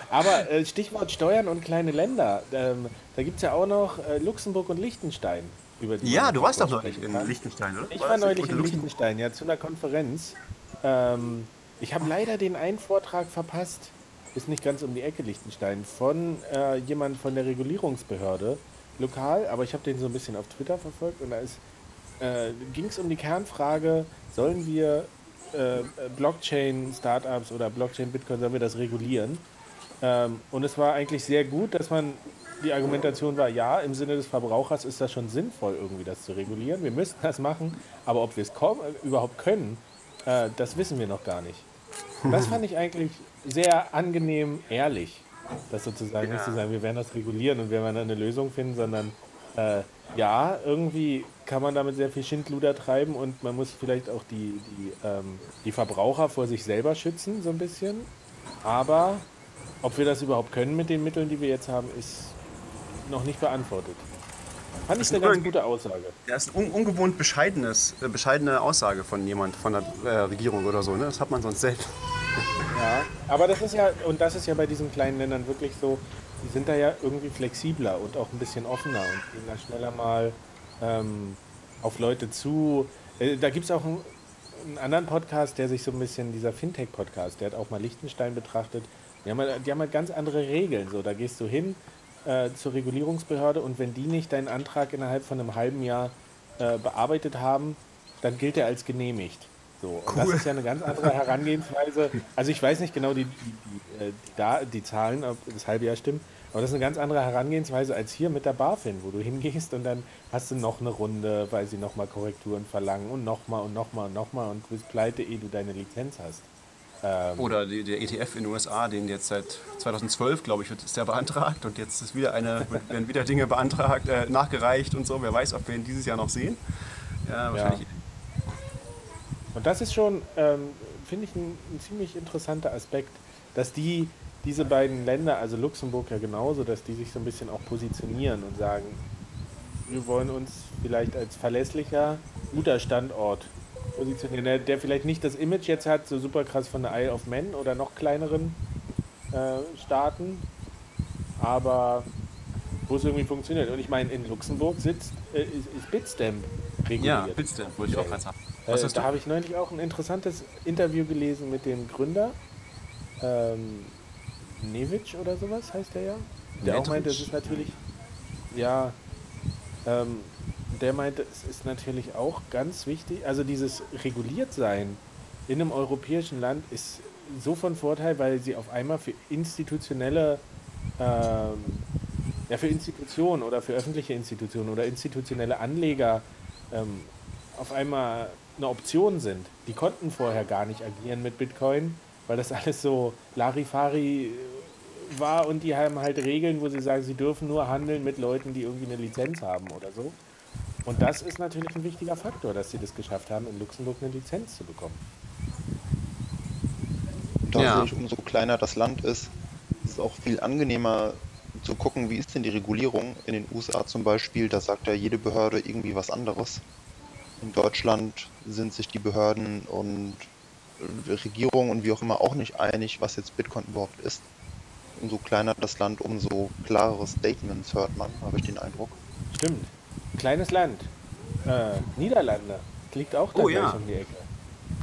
Aber äh, Stichwort Steuern und kleine Länder. Ähm, da gibt es ja auch noch äh, Luxemburg und Liechtenstein. Über die Ja, du warst doch neulich in. Liechtenstein, oder? Ich War war das neulich in Luxemburg? Liechtenstein, ja, zu einer Konferenz. Ähm, ich habe leider den einen Vortrag verpasst. Ist nicht ganz um die Ecke Liechtenstein. Von äh, jemand von der Regulierungsbehörde lokal, aber ich habe den so ein bisschen auf Twitter verfolgt und da äh, ging es um die Kernfrage, sollen wir äh, Blockchain-Startups oder Blockchain-Bitcoin, sollen wir das regulieren? Ähm, und es war eigentlich sehr gut, dass man, die Argumentation war, ja, im Sinne des Verbrauchers ist das schon sinnvoll, irgendwie das zu regulieren. Wir müssten das machen, aber ob wir es äh, überhaupt können, äh, das wissen wir noch gar nicht. Das fand ich eigentlich sehr angenehm ehrlich, das sozusagen nicht Ja. zu sagen, wir werden das regulieren und wir werden eine Lösung finden, sondern äh, ja, irgendwie kann man damit sehr viel Schindluder treiben und man muss vielleicht auch die, die, ähm, die Verbraucher vor sich selber schützen, so ein bisschen. Aber ob wir das überhaupt können mit den Mitteln, die wir jetzt haben, ist noch nicht beantwortet. Fand ich ist eine ganz gute Aussage. Ja, ist eine un ungewohnt bescheidenes, äh, bescheidene Aussage von jemand, von der äh, Regierung oder so. Ne? Das hat man sonst selten. (laughs) Ja, aber das ist ja, und das ist ja bei diesen kleinen Ländern wirklich so, die sind da ja irgendwie flexibler und auch ein bisschen offener und gehen da schneller mal ähm, auf Leute zu. Äh, da gibt es auch einen, einen anderen Podcast, der sich so ein bisschen, dieser Fintech-Podcast, der hat auch mal Liechtenstein betrachtet. Die haben, halt, die haben halt ganz andere Regeln. So, da gehst du hin äh, zur Regulierungsbehörde und wenn die nicht deinen Antrag innerhalb von einem halben Jahr äh, bearbeitet haben, dann gilt er als genehmigt. So, und das Cool. ist ja eine ganz andere Herangehensweise. Also ich weiß nicht genau die, die, die, äh, die, da, die Zahlen, ob das halbe Jahr stimmt, aber das ist eine ganz andere Herangehensweise als hier mit der BaFin, wo du hingehst und dann hast du noch eine Runde, weil sie nochmal Korrekturen verlangen und nochmal und nochmal und nochmal und du bist pleite, ehe du deine Lizenz hast. Ähm, Oder die, der ETF in den USA, den jetzt seit 2012, glaube ich, wird, ist der beantragt und jetzt ist wieder eine, werden wieder Dinge beantragt, äh, nachgereicht und so. Wer weiß, ob wir ihn dieses Jahr noch sehen. Ja, wahrscheinlich. Und das ist schon, ähm, finde ich, ein, ein ziemlich interessanter Aspekt, dass die, diese beiden Länder, also Luxemburg ja genauso, dass die sich so ein bisschen auch positionieren und sagen, wir wollen uns vielleicht als verlässlicher, guter Standort positionieren, der, der vielleicht nicht das Image jetzt hat, so super krass von der Isle of Man oder noch kleineren äh, Staaten, aber wo es irgendwie funktioniert. Und ich meine, in Luxemburg sitzt, äh, ist, ist Bitstamp reguliert. Ja, Bitstamp wollte ich auch gerade sagen. Äh, da habe ich neulich auch ein interessantes Interview gelesen mit dem Gründer. Ähm, Nevic oder sowas heißt der ja. Der auch Nedovic? meinte, es ist natürlich. Ja. Ähm, der meinte, es ist natürlich auch ganz wichtig. Also dieses Reguliertsein in einem europäischen Land ist so von Vorteil, weil sie auf einmal für institutionelle ähm, ja, für Institutionen oder für öffentliche Institutionen oder institutionelle Anleger ähm, auf einmal eine Option sind. Die konnten vorher gar nicht agieren mit Bitcoin, weil das alles so Larifari war und die haben halt Regeln, wo sie sagen, sie dürfen nur handeln mit Leuten, die irgendwie eine Lizenz haben oder so. Und das ist natürlich ein wichtiger Faktor, dass sie das geschafft haben, in Luxemburg eine Lizenz zu bekommen. da Ja. umso kleiner das Land ist, ist es auch viel angenehmer zu gucken, wie ist denn die Regulierung. In den USA zum Beispiel, da sagt ja jede Behörde irgendwie was anderes. In Deutschland sind sich die Behörden und äh, Regierung und wie auch immer auch nicht einig, was jetzt Bitcoin überhaupt ist. Umso kleiner das Land, umso klarere Statements hört man, habe ich den Eindruck. Stimmt. Kleines Land. Äh, Niederlande. Liegt auch da Oh, gleich ja. um die Ecke.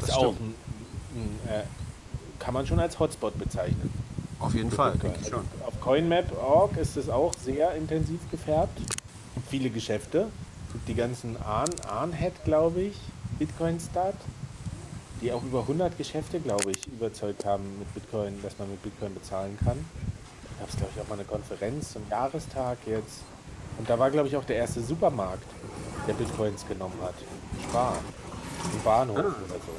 Das ist auch stimmt. ein, ein, äh, kann man schon als Hotspot bezeichnen. Auf jeden Fall, denke ich schon. Auf CoinMap.org ist es auch sehr intensiv gefärbt. Viele Geschäfte. Die ganzen Arn, Arnhead, glaube ich, Bitcoin Start, die auch über 100 Geschäfte, glaube ich, überzeugt haben mit Bitcoin, dass man mit Bitcoin bezahlen kann. Da gab es, glaube ich, auch mal eine Konferenz zum Jahrestag jetzt. Und da war, glaube ich, auch der erste Supermarkt, der Bitcoins genommen hat. Spar. Im Bahnhof oder so.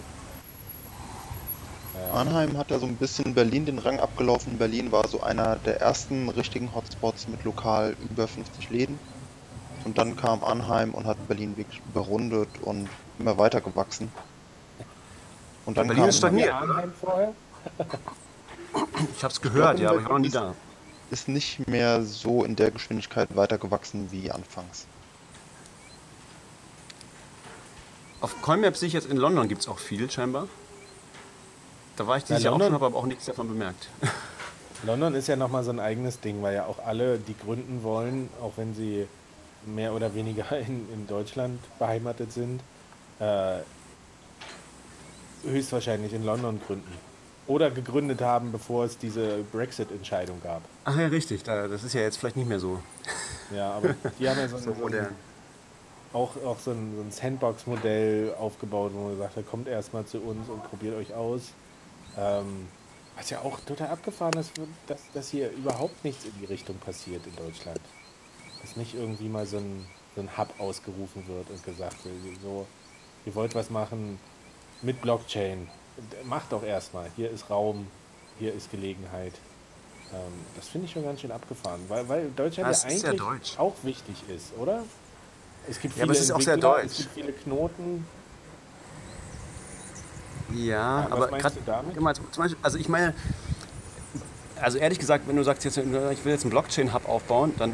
Arnheim hat ja so ein bisschen Berlin den Rang abgelaufen. Berlin war so einer der ersten richtigen Hotspots mit lokal über 50 Läden. Und dann kam Arnheim und hat Berlin wirklich überrundet und immer weiter gewachsen. Und dann Berlin kam ist stagniert. War Arnheim vorher? Ich habe es gehört, ja, aber ich war noch nie da. Ist nicht mehr so in der Geschwindigkeit weiter gewachsen wie anfangs. Auf CoinMap sehe ich jetzt, in London gibt es auch viel scheinbar. Da war ich dieses Ja, Jahr auch schon, habe aber auch nichts davon bemerkt. (laughs) London ist ja nochmal so ein eigenes Ding, weil ja auch alle, die gründen wollen, auch wenn sie mehr oder weniger (laughs) in, in Deutschland beheimatet sind, äh, höchstwahrscheinlich in London gründen. Oder gegründet haben, bevor es diese Brexit-Entscheidung gab. Ach ja, richtig, da, das ist ja jetzt vielleicht nicht mehr so. Ja, aber die haben ja so, (laughs) So so ein, auch, auch so ein, so ein Sandbox-Modell aufgebaut, wo man gesagt hat, kommt erstmal zu uns und probiert euch aus. Ähm, was ja auch total abgefahren ist, dass, dass hier überhaupt nichts in die Richtung passiert in Deutschland. Dass nicht irgendwie mal so ein, so ein Hub ausgerufen wird und gesagt wird, so, ihr wollt was machen mit Blockchain. Macht doch erstmal. Hier ist Raum, hier ist Gelegenheit. Ähm, das finde ich schon ganz schön abgefahren, weil, weil Deutschland Das ja ja eigentlich deutsch. auch wichtig ist, oder? Es gibt Ja, viele aber es ist auch sehr Entwickler, deutsch. Es gibt viele Knoten. Ja, was aber meinst grad, du damit? immer zum Beispiel, also ich meine, also ehrlich gesagt, wenn du sagst, jetzt, ich will jetzt einen Blockchain-Hub aufbauen, dann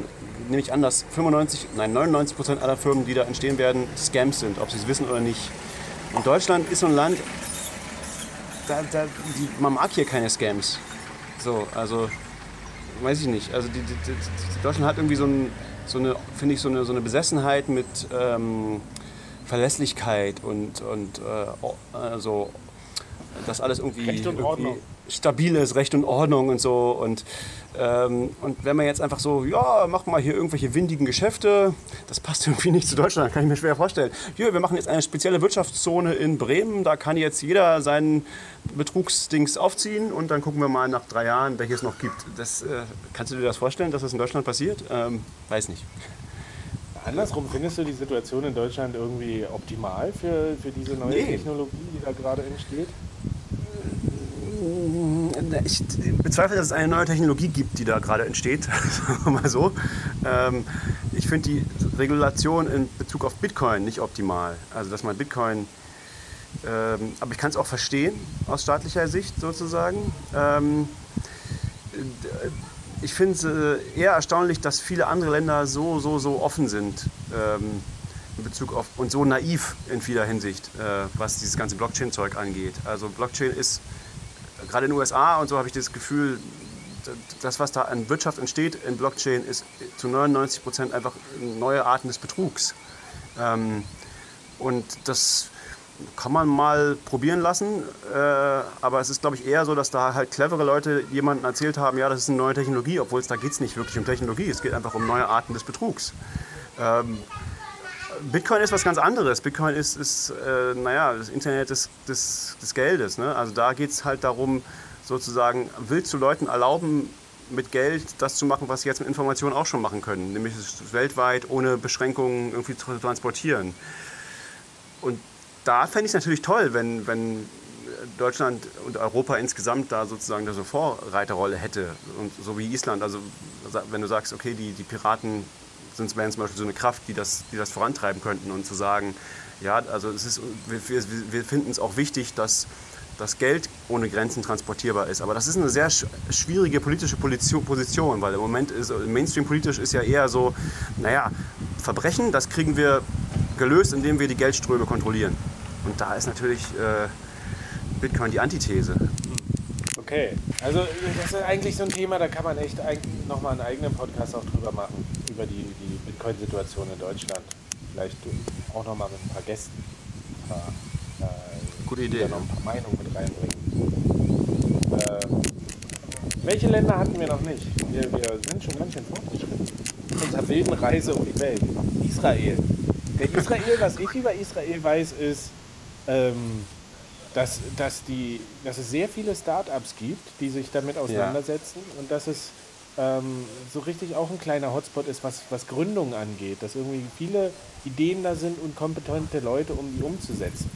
nehme ich an, dass 95, nein 99 Prozent aller Firmen, die da entstehen werden, Scams sind, ob sie es wissen oder nicht. Und Deutschland ist so ein Land, da, da, die, man mag hier keine Scams. So, also weiß ich nicht. Also die, die, Deutschland hat irgendwie so, ein, so eine, finde ich, so eine, so eine Besessenheit mit ähm, Verlässlichkeit und, und äh, also dass alles irgendwie, Recht und Ordnung. Stabil ist, Recht und Ordnung und so. Und, ähm, und wenn man jetzt einfach so, ja, mach mal hier irgendwelche windigen Geschäfte, das passt irgendwie nicht zu Deutschland, kann ich mir schwer vorstellen. Hier, wir machen jetzt eine spezielle Wirtschaftszone in Bremen, da kann jetzt jeder seinen Betrugsdings aufziehen und dann gucken wir mal nach drei Jahren, welches es noch gibt. Das, äh, kannst du dir das vorstellen, dass das in Deutschland passiert? Ähm, weiß nicht. Andersrum, findest du die Situation in Deutschland irgendwie optimal für, für diese neue Nee. Technologie, die da gerade entsteht? Ich bezweifle, dass es eine neue Technologie gibt, die da gerade entsteht, (laughs) mal so. Ähm, ich finde die Regulation in Bezug auf Bitcoin nicht optimal. Also, dass man Bitcoin, ähm, aber ich kann es auch verstehen aus staatlicher Sicht sozusagen. Ähm, ich finde es äh, eher erstaunlich, dass viele andere Länder so, so, so offen sind in Bezug auf und so naiv in vieler Hinsicht, äh, was dieses ganze Blockchain-Zeug angeht. Also Blockchain ist gerade in den USA und so habe ich das Gefühl, das, was da an Wirtschaft entsteht in Blockchain, ist zu 99 Prozent einfach neue Arten des Betrugs. Ähm, und das kann man mal probieren lassen, äh, aber es ist, glaube ich, eher so, dass da halt clevere Leute jemandem erzählt haben, ja, das ist eine neue Technologie, obwohl es da geht es nicht wirklich um Technologie, es geht einfach um neue Arten des Betrugs. Ähm, Bitcoin ist was ganz anderes. Bitcoin ist, ist äh, naja, das Internet des, des, des Geldes. Ne? Also da geht es halt darum, sozusagen, willst du Leuten erlauben, mit Geld das zu machen, was sie jetzt mit Informationen auch schon machen können, nämlich es weltweit ohne Beschränkungen irgendwie zu transportieren. Und da fände ich es natürlich toll, wenn, wenn Deutschland und Europa insgesamt da sozusagen eine Vorreiterrolle hätte. Und so wie Island, also wenn du sagst, okay, die, die Piraten sind wären zum Beispiel so eine Kraft, die das, die das vorantreiben könnten und zu sagen, ja, also es ist, wir, wir, wir finden es auch wichtig, dass, dass Geld ohne Grenzen transportierbar ist. Aber das ist eine sehr sch schwierige politische Position, weil im Moment ist Mainstream politisch ist ja eher so, naja, Verbrechen, das kriegen wir gelöst, indem wir die Geldströme kontrollieren. Und da ist natürlich äh, Bitcoin die Antithese. Okay, also das ist eigentlich so ein Thema, da kann man echt nochmal einen eigenen Podcast auch drüber machen, über die, die Bitcoin-Situation in Deutschland. Vielleicht auch nochmal mit ein paar Gästen. Ein paar, äh, Gute Idee. noch ein paar Meinungen mit reinbringen. Äh, welche Länder hatten wir noch nicht? Wir, wir sind schon ganz schön fortgeschritten. Unserer wilden Reise um die Welt. Israel. Der Israel, was ich über Israel weiß, ist, ähm, dass, dass, die, dass es sehr viele Startups gibt, die sich damit auseinandersetzen ja. und dass es ähm, so richtig auch ein kleiner Hotspot ist, was, was Gründungen angeht, dass irgendwie viele Ideen da sind und kompetente Leute, um die umzusetzen.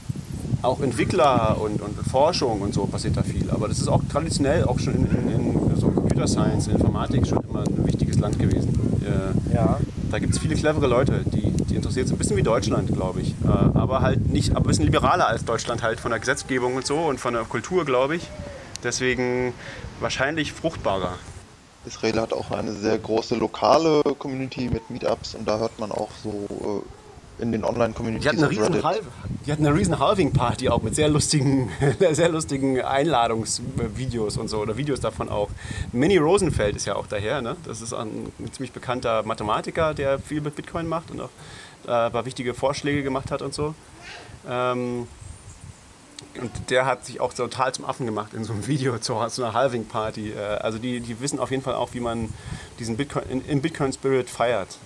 Auch Entwickler und, und Forschung und so passiert da viel. Aber das ist auch traditionell auch schon in, in, in so Computer Science, Informatik schon immer ein wichtiges Land gewesen. Äh, ja. Da gibt es viele clevere Leute, die, die interessiert sind. Ein bisschen wie Deutschland, glaube ich. Äh, aber halt nicht, aber ein bisschen liberaler als Deutschland halt von der Gesetzgebung und so und von der Kultur, glaube ich. Deswegen wahrscheinlich fruchtbarer. Israel hat auch eine sehr große lokale Community mit Meetups und da hört man auch so äh, in den Online-Communities. Die hatten eine riesen, Halv die hatten eine riesen Halving-Party auch mit sehr lustigen, (laughs) sehr lustigen Einladungsvideos und so oder Videos davon auch. Minnie Rosenfeld ist ja auch daher, ne? Das ist ein, ein ziemlich bekannter Mathematiker, der viel mit Bitcoin macht und auch äh, ein paar wichtige Vorschläge gemacht hat und so. Ähm, und der hat sich auch total zum Affen gemacht in so einem (laughs) Video zu, zu einer Halving-Party. Äh, also die, die wissen auf jeden Fall auch, wie man diesen Bitcoin, in, in Bitcoin-Spirit feiert.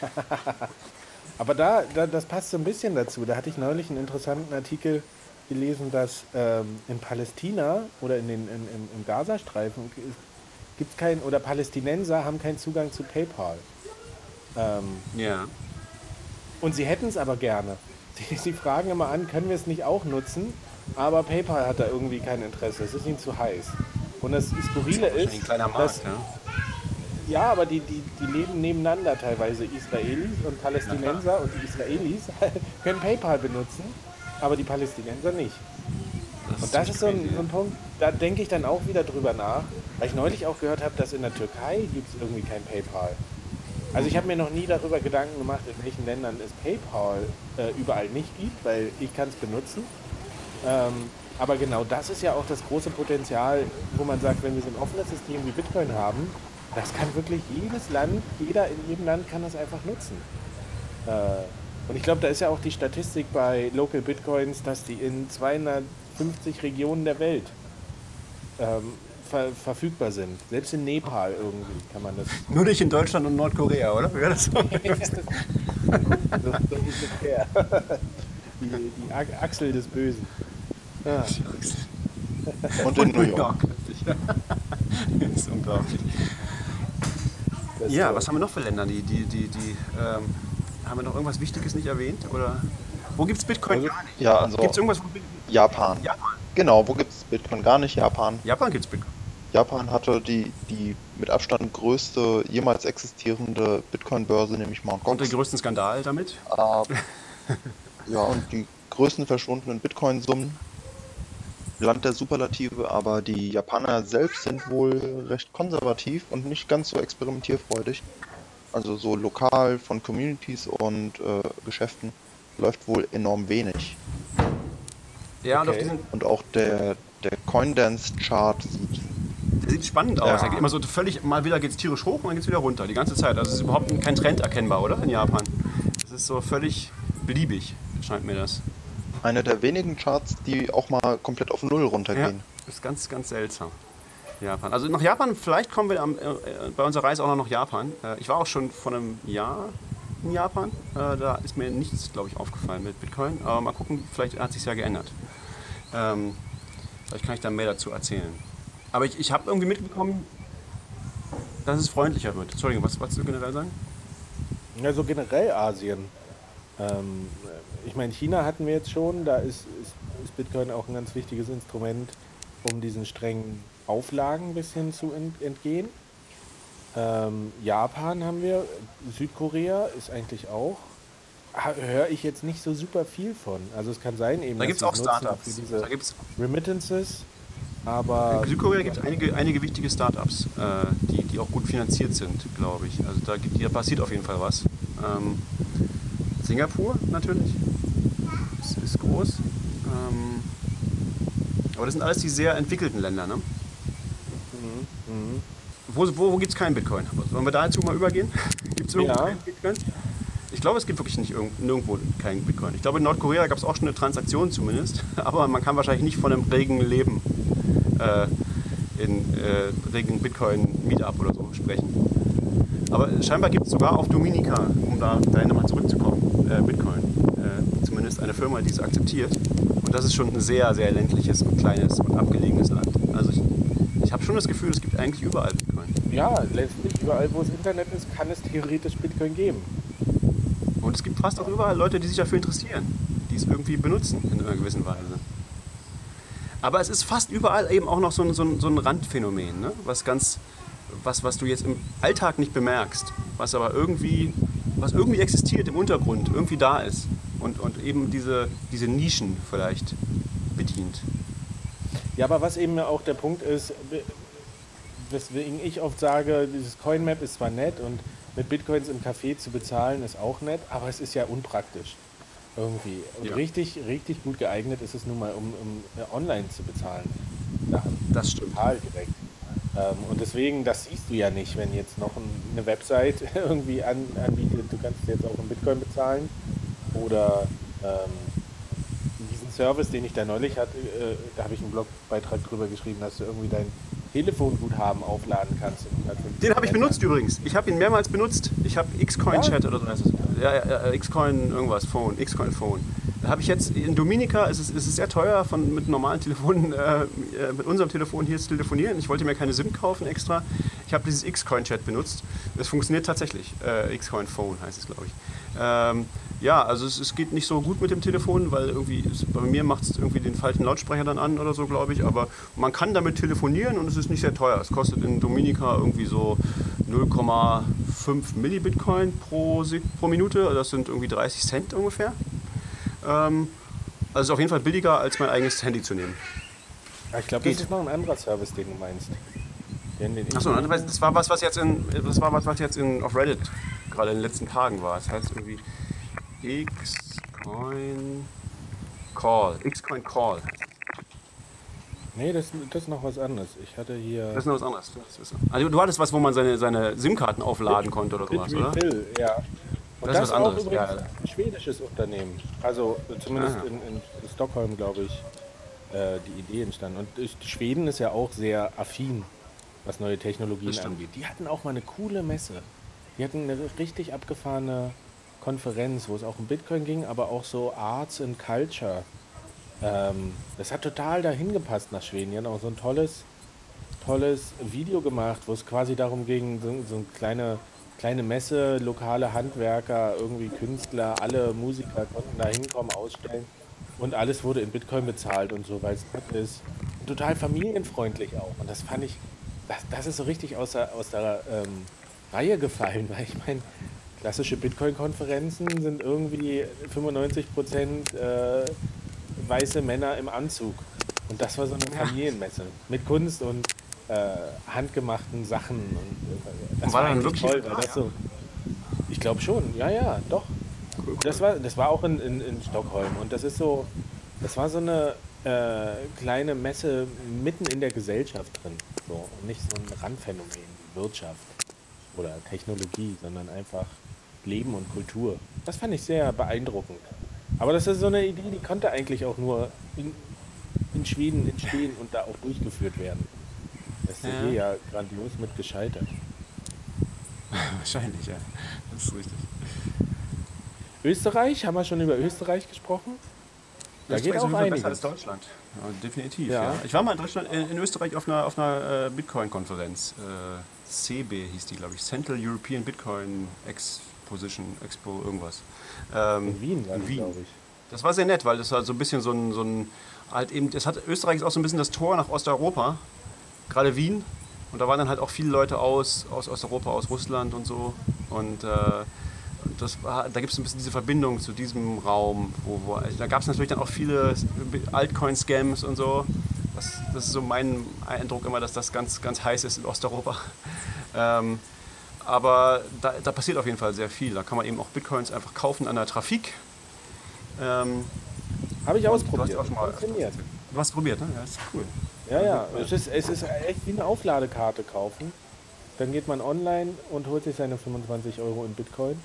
(laughs) Aber da, da, das passt so ein bisschen dazu. Da hatte ich neulich einen interessanten Artikel gelesen, dass ähm, in Palästina oder in den, in, im, im Gazastreifen gibt es keinen, oder Palästinenser haben keinen Zugang zu PayPal. Ähm, ja. Und sie hätten es aber gerne. (laughs) Sie, sie fragen immer an, können wir es nicht auch nutzen? Aber PayPal hat da irgendwie kein Interesse. Es ist ihnen zu heiß. Und das Skurrile ist, ein kleiner Markt, dass, ja. ja, aber die, die, die leben nebeneinander teilweise. Israelis und Palästinenser und die Israelis (laughs) können PayPal benutzen, aber die Palästinenser nicht. Das und das ist so ein, so ein, Punkt, da denke ich dann auch wieder drüber nach, weil ich neulich auch gehört habe, dass in der Türkei gibt es irgendwie kein PayPal. Also ich habe mir noch nie darüber Gedanken gemacht, in welchen Ländern es PayPal äh, überall nicht gibt, weil ich kann es benutzen. Ähm, aber genau das ist ja auch das große Potenzial, wo man sagt, wenn wir so ein offenes System wie Bitcoin haben, das kann wirklich jedes Land, jeder in jedem Land kann das einfach nutzen. Äh, und ich glaube, da ist ja auch die Statistik bei Local Bitcoins, dass die in 250 Regionen der Welt ähm, ver verfügbar sind. Selbst in Nepal irgendwie kann man das. Nur nicht in Deutschland und Nordkorea, oder? Wäre das (laughs) so? Die, die Achsel des Bösen. Ja. Und in New York. (laughs) das ist unglaublich. Das ja, was haben wir noch für Länder? Die, die, die, die ähm, haben wir noch irgendwas Wichtiges nicht erwähnt? Oder wo gibt es Bitcoin also, Ja, also gibt es irgendwas? Japan. Japan. Genau, wo gibt es Bitcoin gar nicht? Japan. Japan gibt es Bitcoin. Japan hatte die, die mit Abstand größte jemals existierende Bitcoin-Börse, nämlich Mt. Gox. Und den größten Skandal damit? Äh, ja, und die größten verschwundenen Bitcoin-Summen. Land der Superlative, aber die Japaner selbst sind wohl recht konservativ und nicht ganz so experimentierfreudig. Also so lokal von Communities und äh, Geschäften läuft wohl enorm wenig. Ja, okay. und, und auch der, der Coindance-Chart sieht sieht spannend aus. Ja. Er immer so völlig, mal wieder geht es tierisch hoch und dann geht es wieder runter, die ganze Zeit. Also es ist überhaupt kein Trend erkennbar, oder? In Japan. Es ist so völlig beliebig, scheint mir das. Einer der wenigen Charts, die auch mal komplett auf Null runtergehen. Ja, ist ganz, ganz seltsam. Japan. Also nach Japan, vielleicht kommen wir am, äh, bei unserer Reise auch noch nach Japan. Äh, ich war auch schon vor einem Jahr in Japan. Äh, da ist mir nichts, glaube ich, aufgefallen mit Bitcoin. Aber mal gucken, vielleicht hat sich ja geändert. Ähm, vielleicht kann ich da mehr dazu erzählen. Aber ich, ich habe irgendwie mitbekommen, dass es freundlicher wird. Entschuldigung, was wolltest du generell sagen? Ja, so generell Asien. Ähm, ich meine, China hatten wir jetzt schon, da ist, ist, ist, Bitcoin auch ein ganz wichtiges Instrument, um diesen strengen Auflagen ein bisschen zu ent, entgehen. Ähm, Japan haben wir, Südkorea ist eigentlich auch höre ich jetzt nicht so super viel von. Also es kann sein eben, Da gibt es auch es Startups. Da gibt's, Remittances, aber in Südkorea gibt es einige, einige wichtige Startups, äh, die, die auch gut finanziert sind, glaube ich. Also da, gibt, da passiert auf jeden Fall was. Ähm, Singapur natürlich ist, ist groß. Ähm, aber das sind alles die sehr entwickelten Länder. Ne? Wo, wo, wo gibt es keinen Bitcoin? Sollen wir dazu mal übergehen? (laughs) Gibt es irgendwo Ja. keinen Bitcoin? Ich glaube, es gibt wirklich nicht irgend, nirgendwo keinen Bitcoin. Ich glaube, in Nordkorea gab es auch schon eine Transaktion zumindest, (laughs) aber man kann wahrscheinlich nicht von einem regen Leben äh, in äh, regen Bitcoin-Meetup oder so sprechen. Aber scheinbar gibt es sogar auf Dominica, um da dahin nochmal zurückzukommen, äh, Bitcoin. Äh, zumindest eine Firma, die es akzeptiert. Und das ist schon ein sehr, sehr ländliches und kleines und abgelegenes Land. Also ich, ich habe schon das Gefühl, es gibt eigentlich überall Bitcoin. ja, letztlich überall, wo es Internet ist, kann es theoretisch Bitcoin geben. Und es gibt fast auch überall Leute, die sich dafür interessieren, die es irgendwie benutzen in einer gewissen Weise. Aber es ist fast überall eben auch noch so ein, so ein, so ein Randphänomen, ne? was ganz, was, was du jetzt im Alltag nicht bemerkst, was aber irgendwie, was irgendwie existiert im Untergrund, irgendwie da ist und, und eben diese, diese Nischen vielleicht bedient. Ja, aber was eben auch der Punkt ist, we- weswegen ich oft sage, dieses CoinMap ist zwar nett und mit Bitcoins im Café zu bezahlen ist auch nett, aber es ist ja unpraktisch. Irgendwie. Und Ja. richtig, richtig gut geeignet ist es nun mal, um, um äh, online zu bezahlen. Ja, Das stimmt. total direkt. Ähm, und deswegen, das siehst du ja nicht, wenn jetzt noch ein, eine Website (laughs) irgendwie an, anbietet, du kannst jetzt auch in Bitcoin bezahlen. Oder ähm, Service, den ich da neulich hatte, äh, da habe ich einen Blogbeitrag drüber geschrieben, dass du irgendwie dein Telefonguthaben aufladen kannst. in 150 Den habe ich benutzt übrigens. Ich habe ihn mehrmals benutzt. Ich habe Xcoin Chat oder so heißt es. Ja, ja, ja, Xcoin irgendwas, Phone, Xcoin Phone. Da habe ich jetzt in Dominica, ist es, ist es sehr teuer, von, mit normalen Telefonen, äh, äh, mit unserem Telefon hier zu telefonieren. Ich wollte mir keine SIM kaufen extra. Ich habe dieses Xcoin Chat benutzt. Es funktioniert tatsächlich. Äh, Xcoin Phone heißt es, glaube ich. Ähm, ja, also es, es geht nicht so gut mit dem Telefon, weil irgendwie es, bei mir macht es irgendwie den falschen Lautsprecher dann an oder so, glaube ich. Aber man kann damit telefonieren und es ist nicht sehr teuer. Es kostet in Dominica irgendwie so 0,5 Millibitcoin pro, Sek- pro Minute. Das sind irgendwie 30 Cent ungefähr. Ähm, also es ist auf jeden Fall billiger, als mein eigenes Handy zu nehmen. Ja, ich glaube, das ist noch ein anderer Service, den du meinst. Achso, das war was, was jetzt in, das war was, was jetzt in, auf Reddit gerade in den letzten Tagen war. Das heißt irgendwie Xcoin Call. Xcoin Call. Nee, das, das ist noch was anderes. Ich hatte hier. Das ist noch was anderes. Also du hattest was, wo man seine, seine SIM-Karten aufladen konnte oder sowas, oder? Bitrefill, ja. Und Das das, ist was ist auch anderes, übrigens ja. ein schwedisches Unternehmen. Also zumindest Ah. in, in Stockholm, glaube ich, äh, die Idee entstanden. Und ist- Schweden ist ja auch sehr affin, was neue Technologien angeht. Die hatten auch mal eine coole Messe. Die hatten eine richtig abgefahrene Konferenz, wo es auch um Bitcoin ging, aber auch so Arts and Culture. Ähm, das hat total dahin gepasst nach Schweden. Die haben auch so ein tolles, tolles Video gemacht, wo es quasi darum ging, so, so eine kleine, kleine Messe, lokale Handwerker, irgendwie Künstler, alle Musiker konnten da hinkommen, ausstellen. Und alles wurde in Bitcoin bezahlt und so, weil es nett ist. Total familienfreundlich auch. Und das fand ich, das, das ist so richtig aus der, aus der ähm, Reihe gefallen, (laughs) weil ich meine, klassische Bitcoin-Konferenzen sind irgendwie 95 Prozent äh, weiße Männer im Anzug. Und das war so eine Familienmesse mit Kunst und äh, handgemachten Sachen. Und, äh, das Und war dann wirklich- toll, weil Ah, das ja. so. Ich glaube schon, ja, ja, doch. Das war, das war auch in, in, in Stockholm und das ist so, das war so eine äh, kleine Messe mitten in der Gesellschaft drin. So, und nicht so ein Randphänomen wie Wirtschaft oder Technologie, sondern einfach Leben und Kultur. Das fand ich sehr beeindruckend. Aber das ist so eine Idee, die konnte eigentlich auch nur in, in Schweden entstehen und da auch durchgeführt werden. Das ist Ja. hier ja grandios mit gescheitert. (laughs) Wahrscheinlich, ja. Das ist richtig. Österreich, haben wir schon über Österreich gesprochen? Da geht Österreich ist auch Fall besser einiges. als Deutschland. Ja, definitiv. Ja. Ja. Ich war mal in Deutschland, in, in Österreich auf einer, auf einer äh, Bitcoin-Konferenz. Äh, CB hieß die, glaube ich. Central European Bitcoin Exposition, Expo, irgendwas. Ähm, In Wien war in Wien. glaube ich. Das war sehr nett, weil das war so ein bisschen so ein, so ein halt eben, das hat, Österreich ist auch so ein bisschen das Tor nach Osteuropa, gerade Wien. Und da waren dann halt auch viele Leute aus, aus Osteuropa, aus Russland und so. Und äh, das war, da gibt es ein bisschen diese Verbindung zu diesem Raum. Wo, wo, also da gab es natürlich dann auch viele Altcoin-Scams und so. Das, das, ist so mein Eindruck immer, dass das ganz, ganz heiß ist in Osteuropa. (laughs) Ähm, aber da, da, passiert auf jeden Fall sehr viel. Da kann man eben auch Bitcoins einfach kaufen an der Trafik. Ähm, Habe ich ausprobiert. Du hast auch schon mal funktioniert. Du hast probiert, ne? Ja, ist cool. Ja, ja. Es ist, es ist echt wie eine Aufladekarte kaufen. Dann geht man online und holt sich seine 25 Euro in Bitcoin.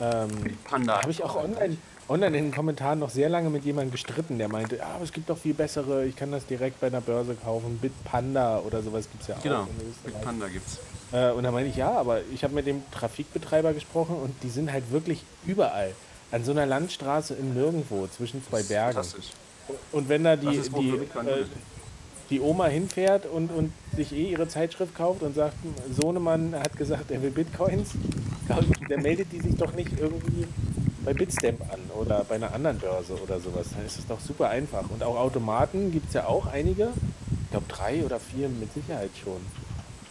Ähm, Panda. Habe ich auch online, online in den Kommentaren noch sehr lange mit jemandem gestritten, der meinte, ah, es gibt doch viel bessere, ich kann das direkt bei einer Börse kaufen. Bitpanda oder sowas gibt es ja auch. Genau, Bitpanda gibt es. Äh, und da meinte ich, ja, aber ich habe mit dem Trafikbetreiber gesprochen und die sind halt wirklich überall. An so einer Landstraße im Nirgendwo, zwischen zwei Bergen. Und wenn da die, die, äh, die Oma hinfährt und, und sich eh ihre Zeitschrift kauft und sagt, Sohnemann hat gesagt, er will Bitcoins, der (laughs) meldet die sich doch nicht irgendwie bei Bitstamp an oder bei einer anderen Börse oder sowas. Dann ist es doch super einfach. Und auch Automaten gibt es ja auch einige. Ich glaube drei oder vier mit Sicherheit schon.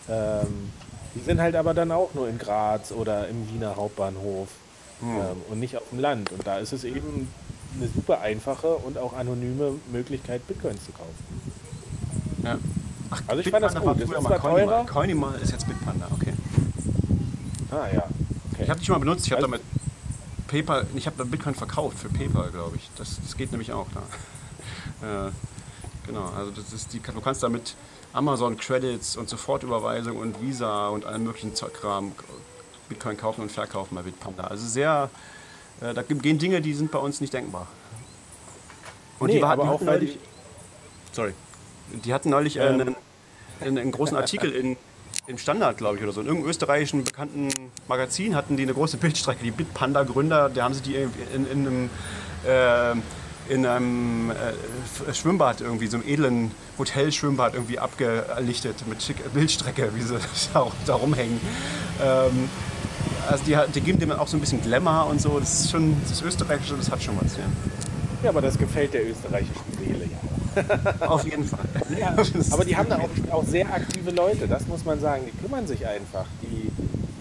Ähm, die sind halt aber dann auch nur in Graz oder im Wiener Hauptbahnhof hm. ähm, und nicht auf dem Land. Und da ist es eben eine super einfache und auch anonyme Möglichkeit, Bitcoins zu kaufen. Ja. Ach, also ich fand das gut. Das ist zwar teurer. Coinimal ist jetzt Bitpanda, okay. Ah ja. Okay. Ich habe die schon mal benutzt. Ich habe also, damit PayPal, ich habe Bitcoin verkauft für PayPal, glaube ich. Das, das geht nämlich auch da. (laughs) äh, genau, also das ist die, du kannst damit Amazon Credits und Sofortüberweisung und Visa und allen möglichen Kram Bitcoin kaufen und verkaufen bei Bitpanda. Also sehr, äh, da gehen Dinge, die sind bei uns nicht denkbar. Und nee, die, aber auch die, sorry. Die hatten neulich ähm. einen, einen, großen Artikel in, im Standard, glaube ich, oder so. In irgendeinem österreichischen bekannten Magazin hatten die eine große Bildstrecke. Die Bitpanda-Gründer, der haben sie die in, in, in einem, äh, in einem äh, Schwimmbad irgendwie, so einem edlen Hotelschwimmbad irgendwie abgelichtet mit schicker Bildstrecke, wie sie (laughs) da rumhängen. Ähm, also die, die, geben dem auch so ein bisschen Glamour und so. Das ist schon, das Österreichische, das hat schon was, ja. Ja, aber das gefällt der österreichischen Seele, ja. (laughs) Auf jeden Fall. Ja, (laughs) aber die haben da auch, auch, sehr aktive Leute, das muss man sagen. Die kümmern sich einfach. Die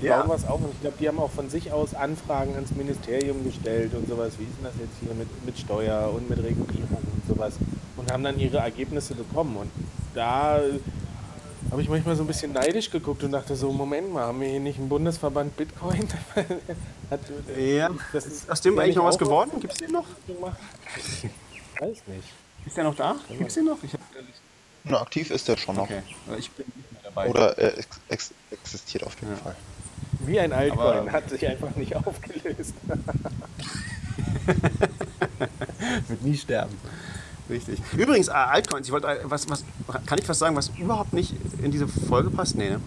ja. bauen was auf und ich glaube, die haben auch von sich aus Anfragen ans Ministerium gestellt und sowas. Wie ist denn das jetzt hier mit, mit Steuer und mit Regulierung und sowas? Und haben dann ihre Ergebnisse bekommen. Und da habe ich manchmal so ein bisschen neidisch geguckt und dachte so, Moment mal, haben wir hier nicht einen Bundesverband Bitcoin? (laughs) Hat, ja, das ist aus dem eigentlich noch was geworden? Gibt es den noch? Weiß nicht. Ist der noch da? Gibt es den noch? Ich hab... Na, aktiv ist der schon noch. Okay, ich bin nicht mehr dabei. Oder er ex ex existiert auf jeden ja. Fall. Wie ein Altcoin, hat sich einfach nicht aufgelöst. (laughs) Wird nie sterben. Richtig. Übrigens, äh, Altcoins, ich wollte, äh, was, was, kann ich was sagen, was überhaupt nicht in diese Folge passt? Nee, ne?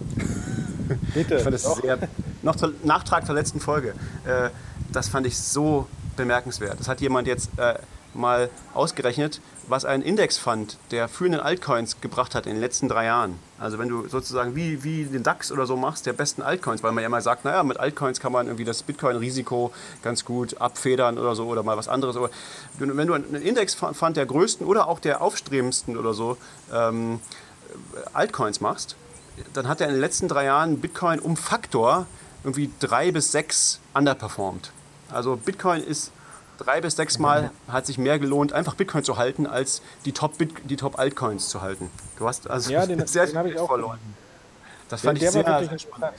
(laughs) Bitte. Ich fand das sehr, noch zur, Nachtrag zur letzten Folge. Äh, das fand ich so bemerkenswert. Das hat jemand jetzt äh, mal ausgerechnet, was ein Indexfund der führenden Altcoins gebracht hat in den letzten drei Jahren. Also wenn du sozusagen wie, wie den DAX oder so machst, der besten Altcoins, weil man ja immer sagt, naja, mit Altcoins kann man irgendwie das Bitcoin-Risiko ganz gut abfedern oder so oder mal was anderes. Aber wenn du einen Indexfund der größten oder auch der aufstrebendsten oder so ähm, Altcoins machst, dann hat er in den letzten drei Jahren Bitcoin um Faktor irgendwie drei bis sechs underperformed. Also Bitcoin ist drei bis sechs Mal hat sich mehr gelohnt, einfach Bitcoin zu halten, als die Top, Bit die Top Altcoins zu halten. Du hast also ja, den, (laughs) sehr den ich auch verloren. Das fand der, ich der sehr, sehr spannend.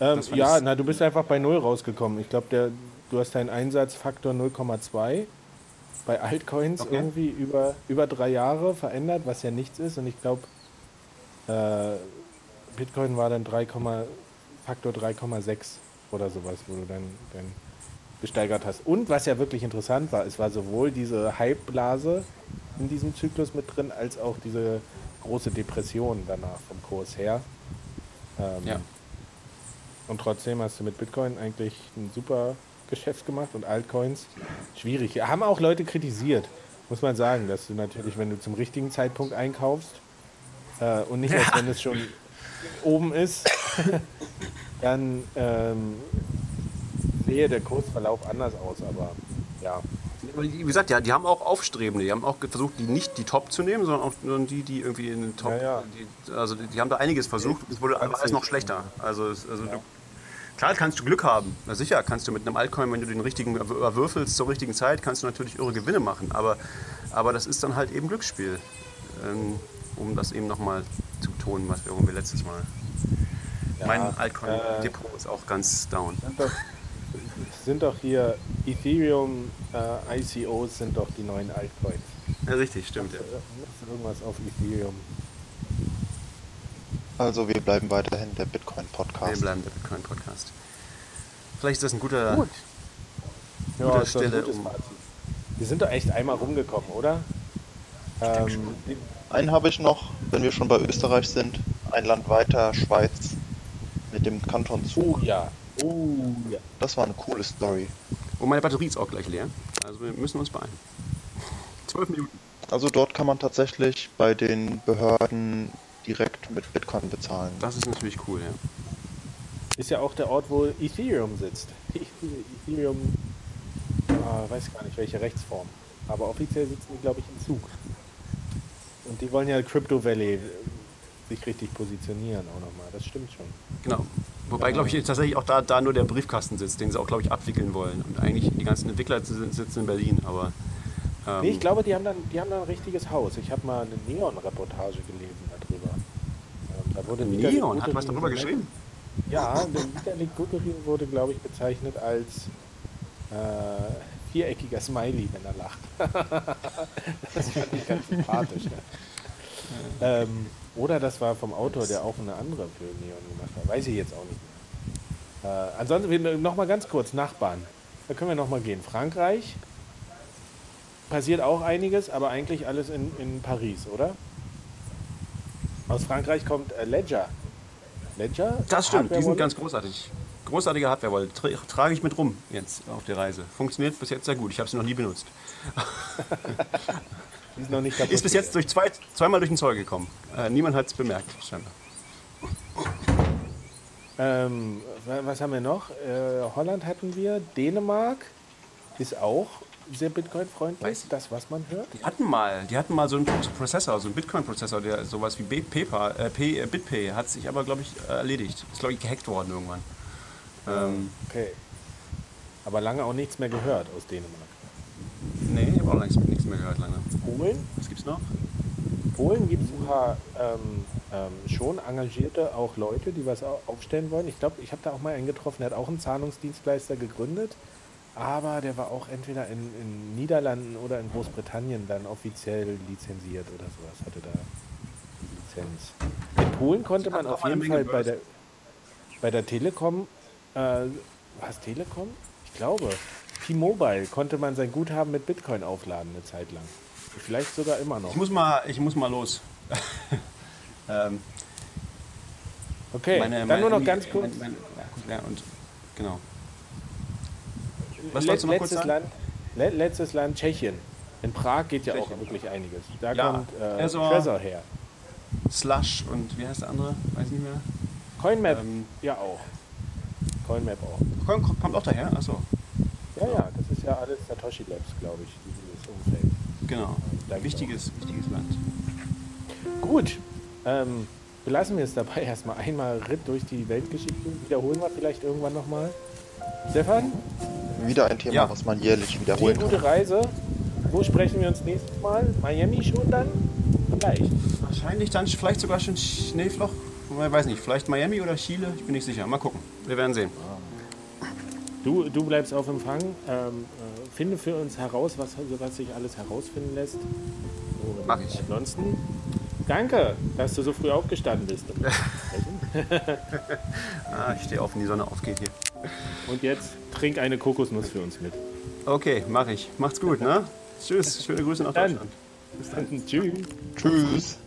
Ähm, ja, na, du bist einfach bei Null rausgekommen. Ich glaube, du hast deinen Einsatzfaktor 0,2 bei Altcoins okay. irgendwie über, über drei Jahre verändert, was ja nichts ist. Und ich glaube, äh, Bitcoin war dann 3, Faktor 3,6 oder sowas, wo du dann, dann gesteigert hast. Und was ja wirklich interessant war, es war sowohl diese Hype-Blase in diesem Zyklus mit drin, als auch diese große Depression danach vom Kurs her. Ähm, ja. Und trotzdem hast du mit Bitcoin eigentlich ein super Geschäft gemacht und Altcoins schwierig. Haben auch Leute kritisiert, muss man sagen, dass du natürlich, wenn du zum richtigen Zeitpunkt einkaufst äh, und nicht ja. erst (laughs) wenn es schon oben ist, (laughs) dann ähm, sehe der Kursverlauf anders aus, aber ja. Wie gesagt, ja, die haben auch Aufstrebende. Die haben auch versucht, die nicht die Top zu nehmen, sondern auch die, die irgendwie in den Top. Ja, ja. Die, also die, die, haben da einiges versucht. Es wurde alles noch schlechter. Also, also ja. Klar kannst du Glück haben. Na sicher, kannst du mit einem Altcoin, wenn du den richtigen überwürfelst zur richtigen Zeit, kannst du natürlich irre Gewinne machen. Aber, aber das ist dann halt eben Glücksspiel. Ähm, um das eben nochmal zu betonen, was wir, wir letztes Mal. Ja, mein Altcoin-Depot äh, ist auch ganz down. Sind doch, sind doch hier Ethereum äh, ICOs sind doch die neuen Altcoins. Ja, richtig, stimmt. Ja. Irgendwas auf Ethereum. Also wir bleiben weiterhin der Wir Bitcoin-Podcast. bleiben der Bitcoin-Podcast. Vielleicht ist das ein guter. Gut. Ja, Guter ist doch ein Stelle, gutes um-. Wir sind doch echt einmal rumgekommen, oder? Ähm, Einen habe ich noch, wenn wir schon bei Österreich sind. Ein Land weiter, Schweiz. Mit dem Kanton Zug. oh ja. Oh ja. Das war eine coole Story. Und meine Batterie ist auch gleich leer. Also wir müssen uns beeilen. Zwölf Minuten. Also dort kann man tatsächlich bei den Behörden direkt mit Bitcoin bezahlen. Das ist natürlich cool, ja. Ist ja auch der Ort, wo Ethereum sitzt. (laughs) Ethereum, ah, weiß gar nicht welche Rechtsform. Aber offiziell sitzen die, glaube ich, im Zug. Und die wollen ja Crypto Valley äh, sich richtig positionieren auch nochmal. Das stimmt schon. Genau. Wobei, glaube ich, tatsächlich auch da, da nur der Briefkasten sitzt, den sie auch, glaube ich, abwickeln wollen. Und eigentlich die ganzen Entwickler sitzen in Berlin, aber. Ähm, Nee, ich glaube, die haben dann, die haben dann ein richtiges Haus. Ich habe mal eine Neon-Reportage gelesen darüber. Ähm, da wurde Neon hat was darüber geschrieben. Ja, der Vitalik Buterin wurde, glaube ich, bezeichnet als äh, viereckiger Smiley, wenn er lacht. (laughs) das fand ich ganz sympathisch. Ne? Ähm, oder das war vom Autor, der auch eine andere für Neon gemacht hat. Weiß ich jetzt auch nicht mehr. Äh, ansonsten noch mal ganz kurz, Nachbarn. Da können wir noch mal gehen. Frankreich passiert auch einiges, aber eigentlich alles in, in Paris, oder? Aus Frankreich kommt äh, Ledger. Ledger? Das stimmt, die sind ganz großartig. Großartige Hardware-Wallet. Tra trage ich mit rum jetzt auf der Reise. Funktioniert bis jetzt sehr gut. Ich habe sie noch nie benutzt. (laughs) Die ist noch nicht kaputt. Ist bis jetzt durch zwei, zweimal durch den Zoll gekommen. Äh, niemand hat es bemerkt, scheinbar. Ähm, wa- was haben wir noch? Äh, Holland hatten wir. Dänemark ist auch sehr Bitcoin-freundlich. Das, was man hört. Die hatten mal, die hatten mal so einen Prozessor, so einen Bitcoin-Prozessor, der sowas wie PayPal, äh, P, äh, BitPay, hat sich aber, glaube ich, äh, erledigt. Ist, glaube ich, gehackt worden irgendwann. Ähm, Okay. Aber lange auch nichts mehr gehört aus Dänemark. nee, ich habe auch nichts mehr gehört lange. Polen? Was gibt's noch? Polen gibt es ein paar ähm, ähm, schon engagierte auch Leute, die was au- aufstellen wollen. Ich glaube, ich habe da auch mal einen getroffen, der hat auch einen Zahlungsdienstleister gegründet, aber der war auch entweder in, in Niederlanden oder in Großbritannien dann offiziell lizenziert oder sowas, hatte da Lizenz. In Polen konnte man auf jeden Fall bei der, bei der Telekom, äh, war es Telekom? Ich glaube, T-Mobile konnte man sein Guthaben mit Bitcoin aufladen eine Zeit lang. Vielleicht sogar immer noch. Ich muss mal, ich muss mal los. (laughs) ähm, Okay, meine- dann meine- nur noch ganz kurz. Ja, und, genau. Was Let- wolltest du noch kurz letztes, sagen? Land, le letztes Land, Tschechien. In Prag geht ja auch Tschechien. wirklich einiges. Da Ja, kommt äh, also- Trezor her. Slush und wie heißt der andere? Weiß nicht mehr. CoinMap Ähm, ja auch. CoinMap auch. kommt, kommt auch daher? Achso, Ja, ja, das ist ja alles Satoshi Labs, glaube ich, dieses Umfeld. Genau. Danke Wichtiges, wichtiges Land. Gut, ähm, belassen wir es dabei (laughs) erstmal einmal Ritt durch die Weltgeschichte. Wiederholen wir vielleicht irgendwann nochmal. Stefan, Wieder ein Thema, Ja. was man jährlich wiederholen kann. gute Reise. Wo sprechen wir uns nächstes Mal? Miami schon dann? Vielleicht. Wahrscheinlich dann vielleicht sogar schon Schneefloch. Ich weiß nicht, vielleicht Miami oder Chile, ich bin nicht sicher. Mal gucken. Wir werden sehen. Du, du bleibst auf Empfang. Ähm, äh, finde für uns heraus, was, was sich alles herausfinden lässt. Und Mach ich. Ansonsten, danke, dass du so früh aufgestanden bist. (laughs) (laughs) Ah, ich stehe auf, wenn die Sonne aufgeht hier. Und jetzt trink eine Kokosnuss für uns mit. Okay, mache ich. Macht's gut, ne? Tschüss, schöne Grüße nach Dann. Deutschland. (laughs) Tschüss. Tschüss.